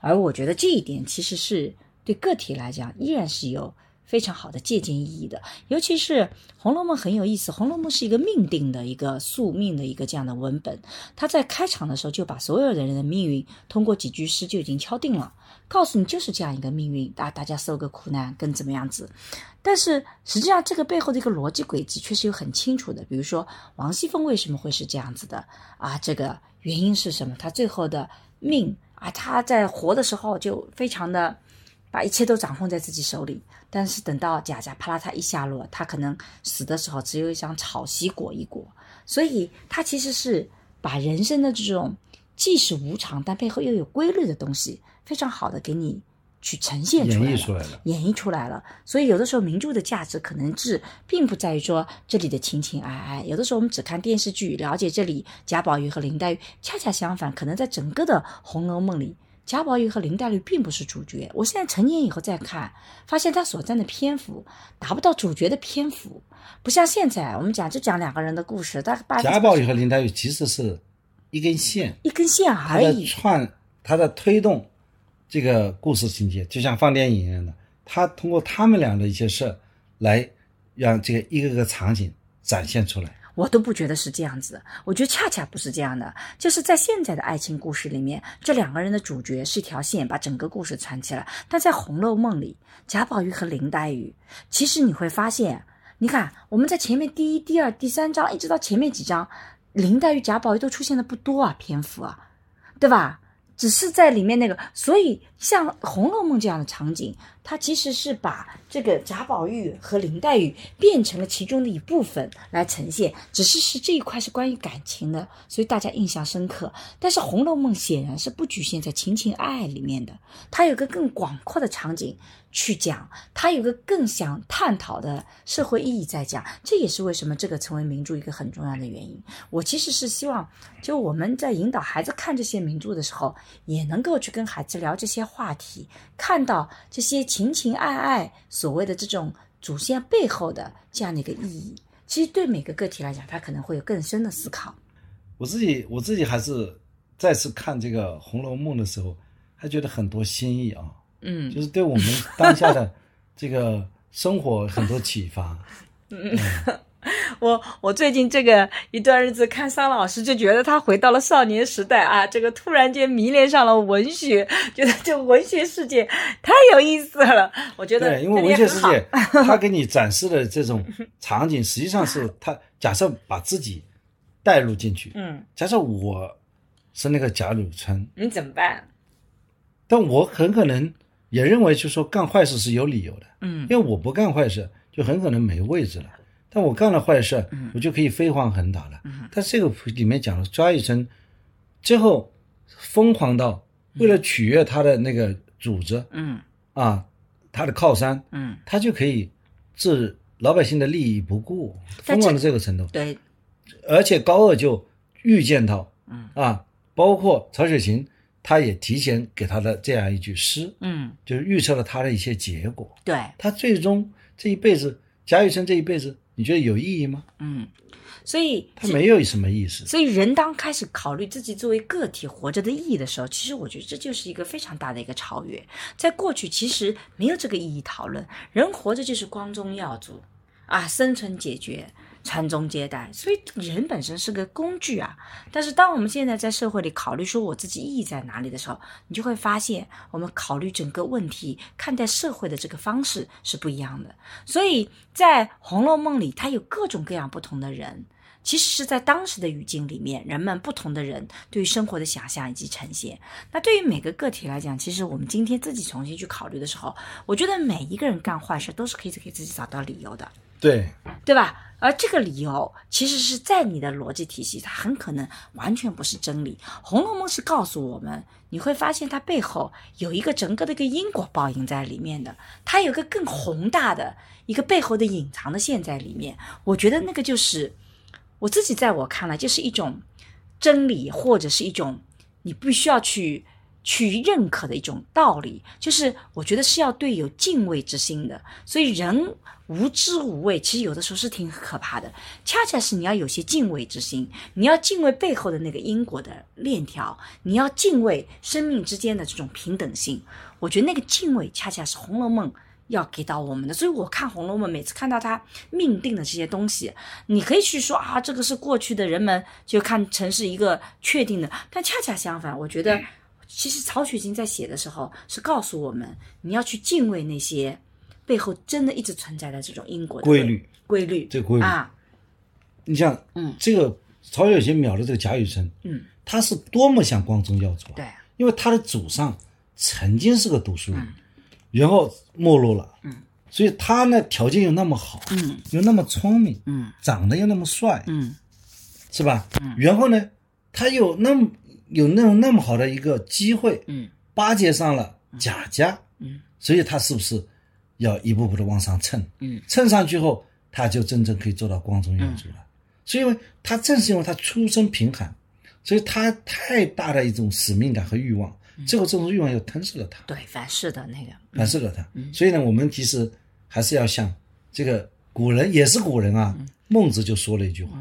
而我觉得这一点其实是对个体来讲依然是有非常好的借鉴意义的。尤其是《红楼梦》很有意思，《红楼梦》是一个命定的一个宿命的一个这样的文本。它在开场的时候就把所有的人的命运通过几句诗就已经敲定了，告诉你就是这样一个命运啊，大家受个苦难跟怎么样子。但是实际上这个背后的一个逻辑轨迹却是有很清楚的，比如说王熙凤为什么会是这样子的啊？这个原因是什么？她最后的命啊，她在活的时候就非常的把一切都掌控在自己手里，但是等到贾家啪啦嚓一下落，他可能死的时候只有一张草席裹一裹，所以他其实是把人生的这种既是无常但背后又有规律的东西，非常好的给你去呈现出来了。绎出来了。演绎出来了。所以有的时候名著的价值可能是并不在于说这里的情情爱爱，有的时候我们只看电视剧了解这里贾宝玉和林黛玉，恰恰相反，可能在整个的《红楼梦》里。贾宝玉和林黛玉并不是主角，我现在成年以后再看，发现他所占的篇幅达不到主角的篇幅，不像现在我们讲就讲两个人的故事，他把贾宝玉和林黛玉其实是一根线，一根线而已，串，他在推动这个故事情节，就像放电影一样的，他通过他们俩的一些事儿来让这个一个个场景展现出来。我都不觉得是这样子，我觉得恰恰不是这样的，就是在现在的爱情故事里面，这两个人的主角是一条线，把整个故事串起来。但在《红楼梦》里，贾宝玉和林黛玉，其实你会发现，你看我们在前面第一、第二、第三章，一直到前面几章，林黛玉、贾宝玉都出现的不多啊，篇幅啊，对吧？只是在里面那个，所以像《红楼梦》这样的场景，它其实是把这个贾宝玉和林黛玉变成了其中的一部分来呈现，只是是这一块是关于感情的，所以大家印象深刻。但是《红楼梦》显然是不局限在情情爱爱里面的，它有个更广阔的场景去讲，它有个更想探讨的社会意义在讲，这也是为什么这个成为名著一个很重要的原因。我其实是希望，就我们在引导孩子看这些名著的时候，也能够去跟孩子聊这些话题，看到这些情情爱爱所谓的这种主线背后的这样的一个意义。其实对每个个体来讲，他可能会有更深的思考。我自己我自己还是再次看这个《红楼梦》的时候，还觉得很多新意啊，嗯就是对我们当下的这个生活很多启发。我我最近这个一段日子看桑老师，就觉得他回到了少年时代啊！这个突然间迷恋上了文学，觉得这文学世界太有意思了。我觉得对，因为文学世界，他给你展示的这种场景，实际上是他假设把自己带入进去。嗯，假设我是那个贾柳村，你怎么办？但我很可能也认为，就是说干坏事是有理由的，嗯因为我不干坏事，就很可能没位置了。但我干了坏事，嗯我就可以飞黄腾达了。但这个里面讲了，抓一生最后疯狂到为了取悦他的那个主子嗯啊，他的靠山，嗯，他就可以置老百姓的利益不顾，疯狂到这这个程度。对，而且高鹗就预见到，嗯啊，包括曹雪芹，他也提前给他的这样一句诗，嗯就是预测了他的一些结果。对，他最终这一辈子，贾雨村这一辈子，你觉得有意义吗？嗯，所以它没有什么意思。所以人当开始考虑自己作为个体活着的意义的时候，其实我觉得这就是一个非常大的一个超越。在过去其实没有这个意义讨论，人活着就是光宗耀祖啊，生存解决。传宗接代，所以人本身是个工具啊。但是当我们现在在社会里考虑说我自己意义在哪里的时候，你就会发现，我们考虑整个问题、看待社会的这个方式是不一样的。所以在《红楼梦》里，它有各种各样不同的人，其实是在当时的语境里面，人们不同的人对于生活的想象以及呈现。那对于每个个体来讲，其实我们今天自己重新去考虑的时候，我觉得每一个人干坏事都是可以给自己找到理由的。对，对吧？而这个理由其实是在你的逻辑体系，它很可能完全不是真理。《红楼梦》是告诉我们，你会发现它背后有一个整个的一个因果报应在里面的，它有个更宏大的一个背后的隐藏的线在里面。我觉得那个就是我自己在我看来就是一种真理，或者是一种你必须要去去认可的一种道理，就是我觉得是要对有敬畏之心的。所以人。无知无畏，其实有的时候是挺可怕的。恰恰是你要有些敬畏之心，你要敬畏背后的那个因果的链条，你要敬畏生命之间的这种平等性。我觉得那个敬畏，恰恰是《红楼梦》要给到我们的。所以我看《红楼梦》，每次看到他命定的这些东西，你可以去说啊，这个是过去的人们就看成是一个确定的。但恰恰相反，我觉得其实曹雪芹在写的时候是告诉我们，你要去敬畏那些。背后真的一直存在的这种因果规律，规律，这规律啊！你像，嗯，这个曹雪芹描的这个贾雨村，嗯，他是多么想光宗耀祖啊！对，因为他的祖上曾经是个读书人，然后没落了，嗯，所以他呢条件又那么好，嗯，又那么聪明，嗯，长得又那么帅，嗯，是吧？嗯，然后呢，他又那么有那种那么好的一个机会，嗯，巴结上了贾家，嗯，所以他是不是？要一步步的往上蹭，嗯，蹭上去后，他就真正可以做到光宗耀祖了。所以，因为他正是因为他出身贫寒，所以他太大的一种使命感和欲望，最后这种欲望又吞噬了他。对，反噬的那个，反噬了他。所以呢，我们其实还是要像这个古人，也是古人啊，孟子就说了一句话，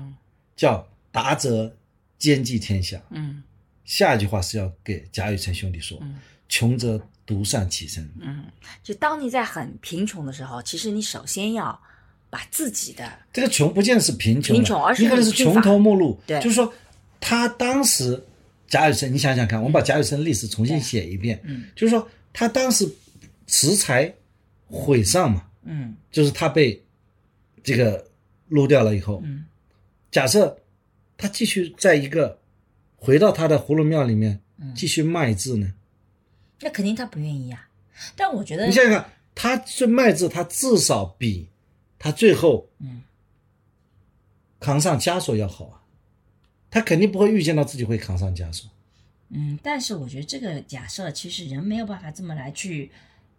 叫“达则兼济天下”。嗯，下一句话是要给贾雨村兄弟说：“穷则。”独善其身。嗯，就当你在很贫穷的时候，其实你首先要把自己的这个穷不见得是贫穷，贫穷，而是可能是穷途末路。对，就是说他当时贾雨村，你想想看，我们把贾雨村历史重新写一遍。嗯，就是说他当时辞财毁上嘛。嗯，就是他被这个撸掉了以后。嗯，假设他继续在一个回到他的葫芦庙里面继续卖字呢？那肯定他不愿意呀，但我觉得你想想看，他这卖字，他至少比他最后嗯扛上枷锁要好啊，他肯定不会预见到自己会扛上枷锁。嗯，但是我觉得这个假设其实人没有办法这么来去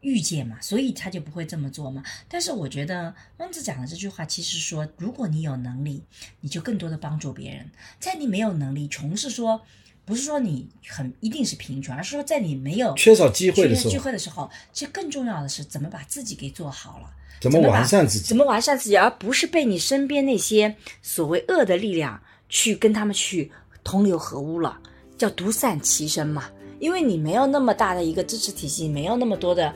预见嘛，所以他就不会这么做嘛。但是我觉得孟子讲的这句话，其实说如果你有能力，你就更多的帮助别人；在你没有能力，穷是说。不是说你很一定是贫穷，而是说在你没有缺少机会的时候，聚会的时候，其实更重要的是怎么把自己给做好了，怎么完善自己，怎么完善自己，而不是被你身边那些所谓恶的力量去跟他们去同流合污了，叫独善其身嘛。因为你没有那么大的一个支持体系，没有那么多的。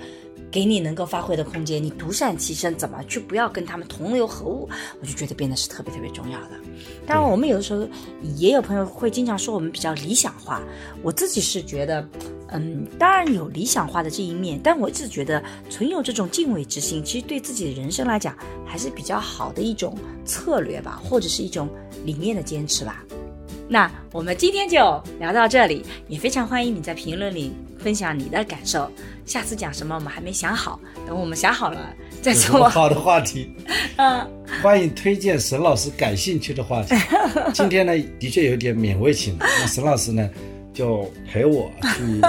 给你能够发挥的空间，你独善其身，怎么去不要跟他们同流合污？我就觉得变得是特别特别重要的。当然，我们有的时候也有朋友会经常说我们比较理想化，我自己是觉得，嗯，当然有理想化的这一面，但我一直觉得存有这种敬畏之心，其实对自己的人生来讲还是比较好的一种策略吧，或者是一种理念的坚持吧。那我们今天就聊到这里，也非常欢迎你在评论里分享你的感受。下次讲什么我们还没想好，等我们想好了再说。好的话题，嗯，欢迎推荐沈老师感兴趣的话题。今天呢，的确有点勉为其难，那沈老师呢就陪我去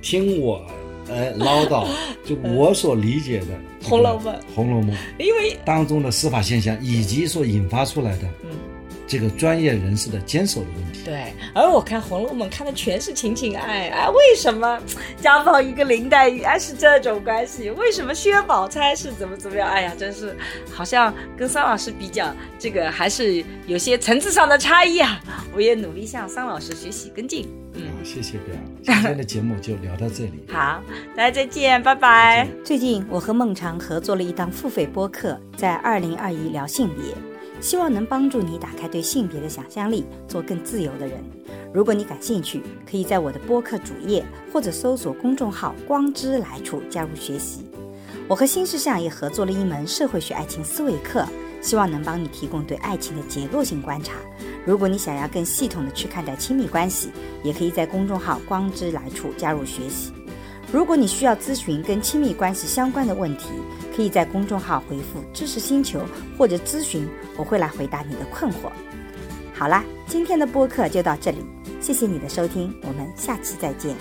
听我呃唠叨，就我所理解的 《红楼梦》《红楼梦》，因为当中的司法现象以及所引发出来的。嗯。这个专业人士的坚守的问题。对，而我看《红楼梦》看的全是情情爱爱，为什么 家宝一个林黛玉哎是这种关系？为什么薛宝钗是怎么怎么样？哎呀，真是好像跟桑老师比较，这个还是有些层次上的差异啊。我也努力向桑老师学习跟进。嗯，好，谢谢表，今天的节目就聊到这里。好，大家再见，拜拜。最近我和孟尝合作了一档付费播客，在二零二一聊性别。希望能帮助你打开对性别的想象力，做更自由的人。如果你感兴趣，可以在我的播客主页或者搜索公众号“光之来处”加入学习。我和新世相也合作了一门社会学爱情思维课，希望能帮你提供对爱情的结构性观察。如果你想要更系统的去看待亲密关系，也可以在公众号“光之来处”加入学习。如果你需要咨询跟亲密关系相关的问题，可以在公众号回复“知识星球”或者咨询，我会来回答你的困惑。好啦，今天的播客就到这里，谢谢你的收听，我们下期再见。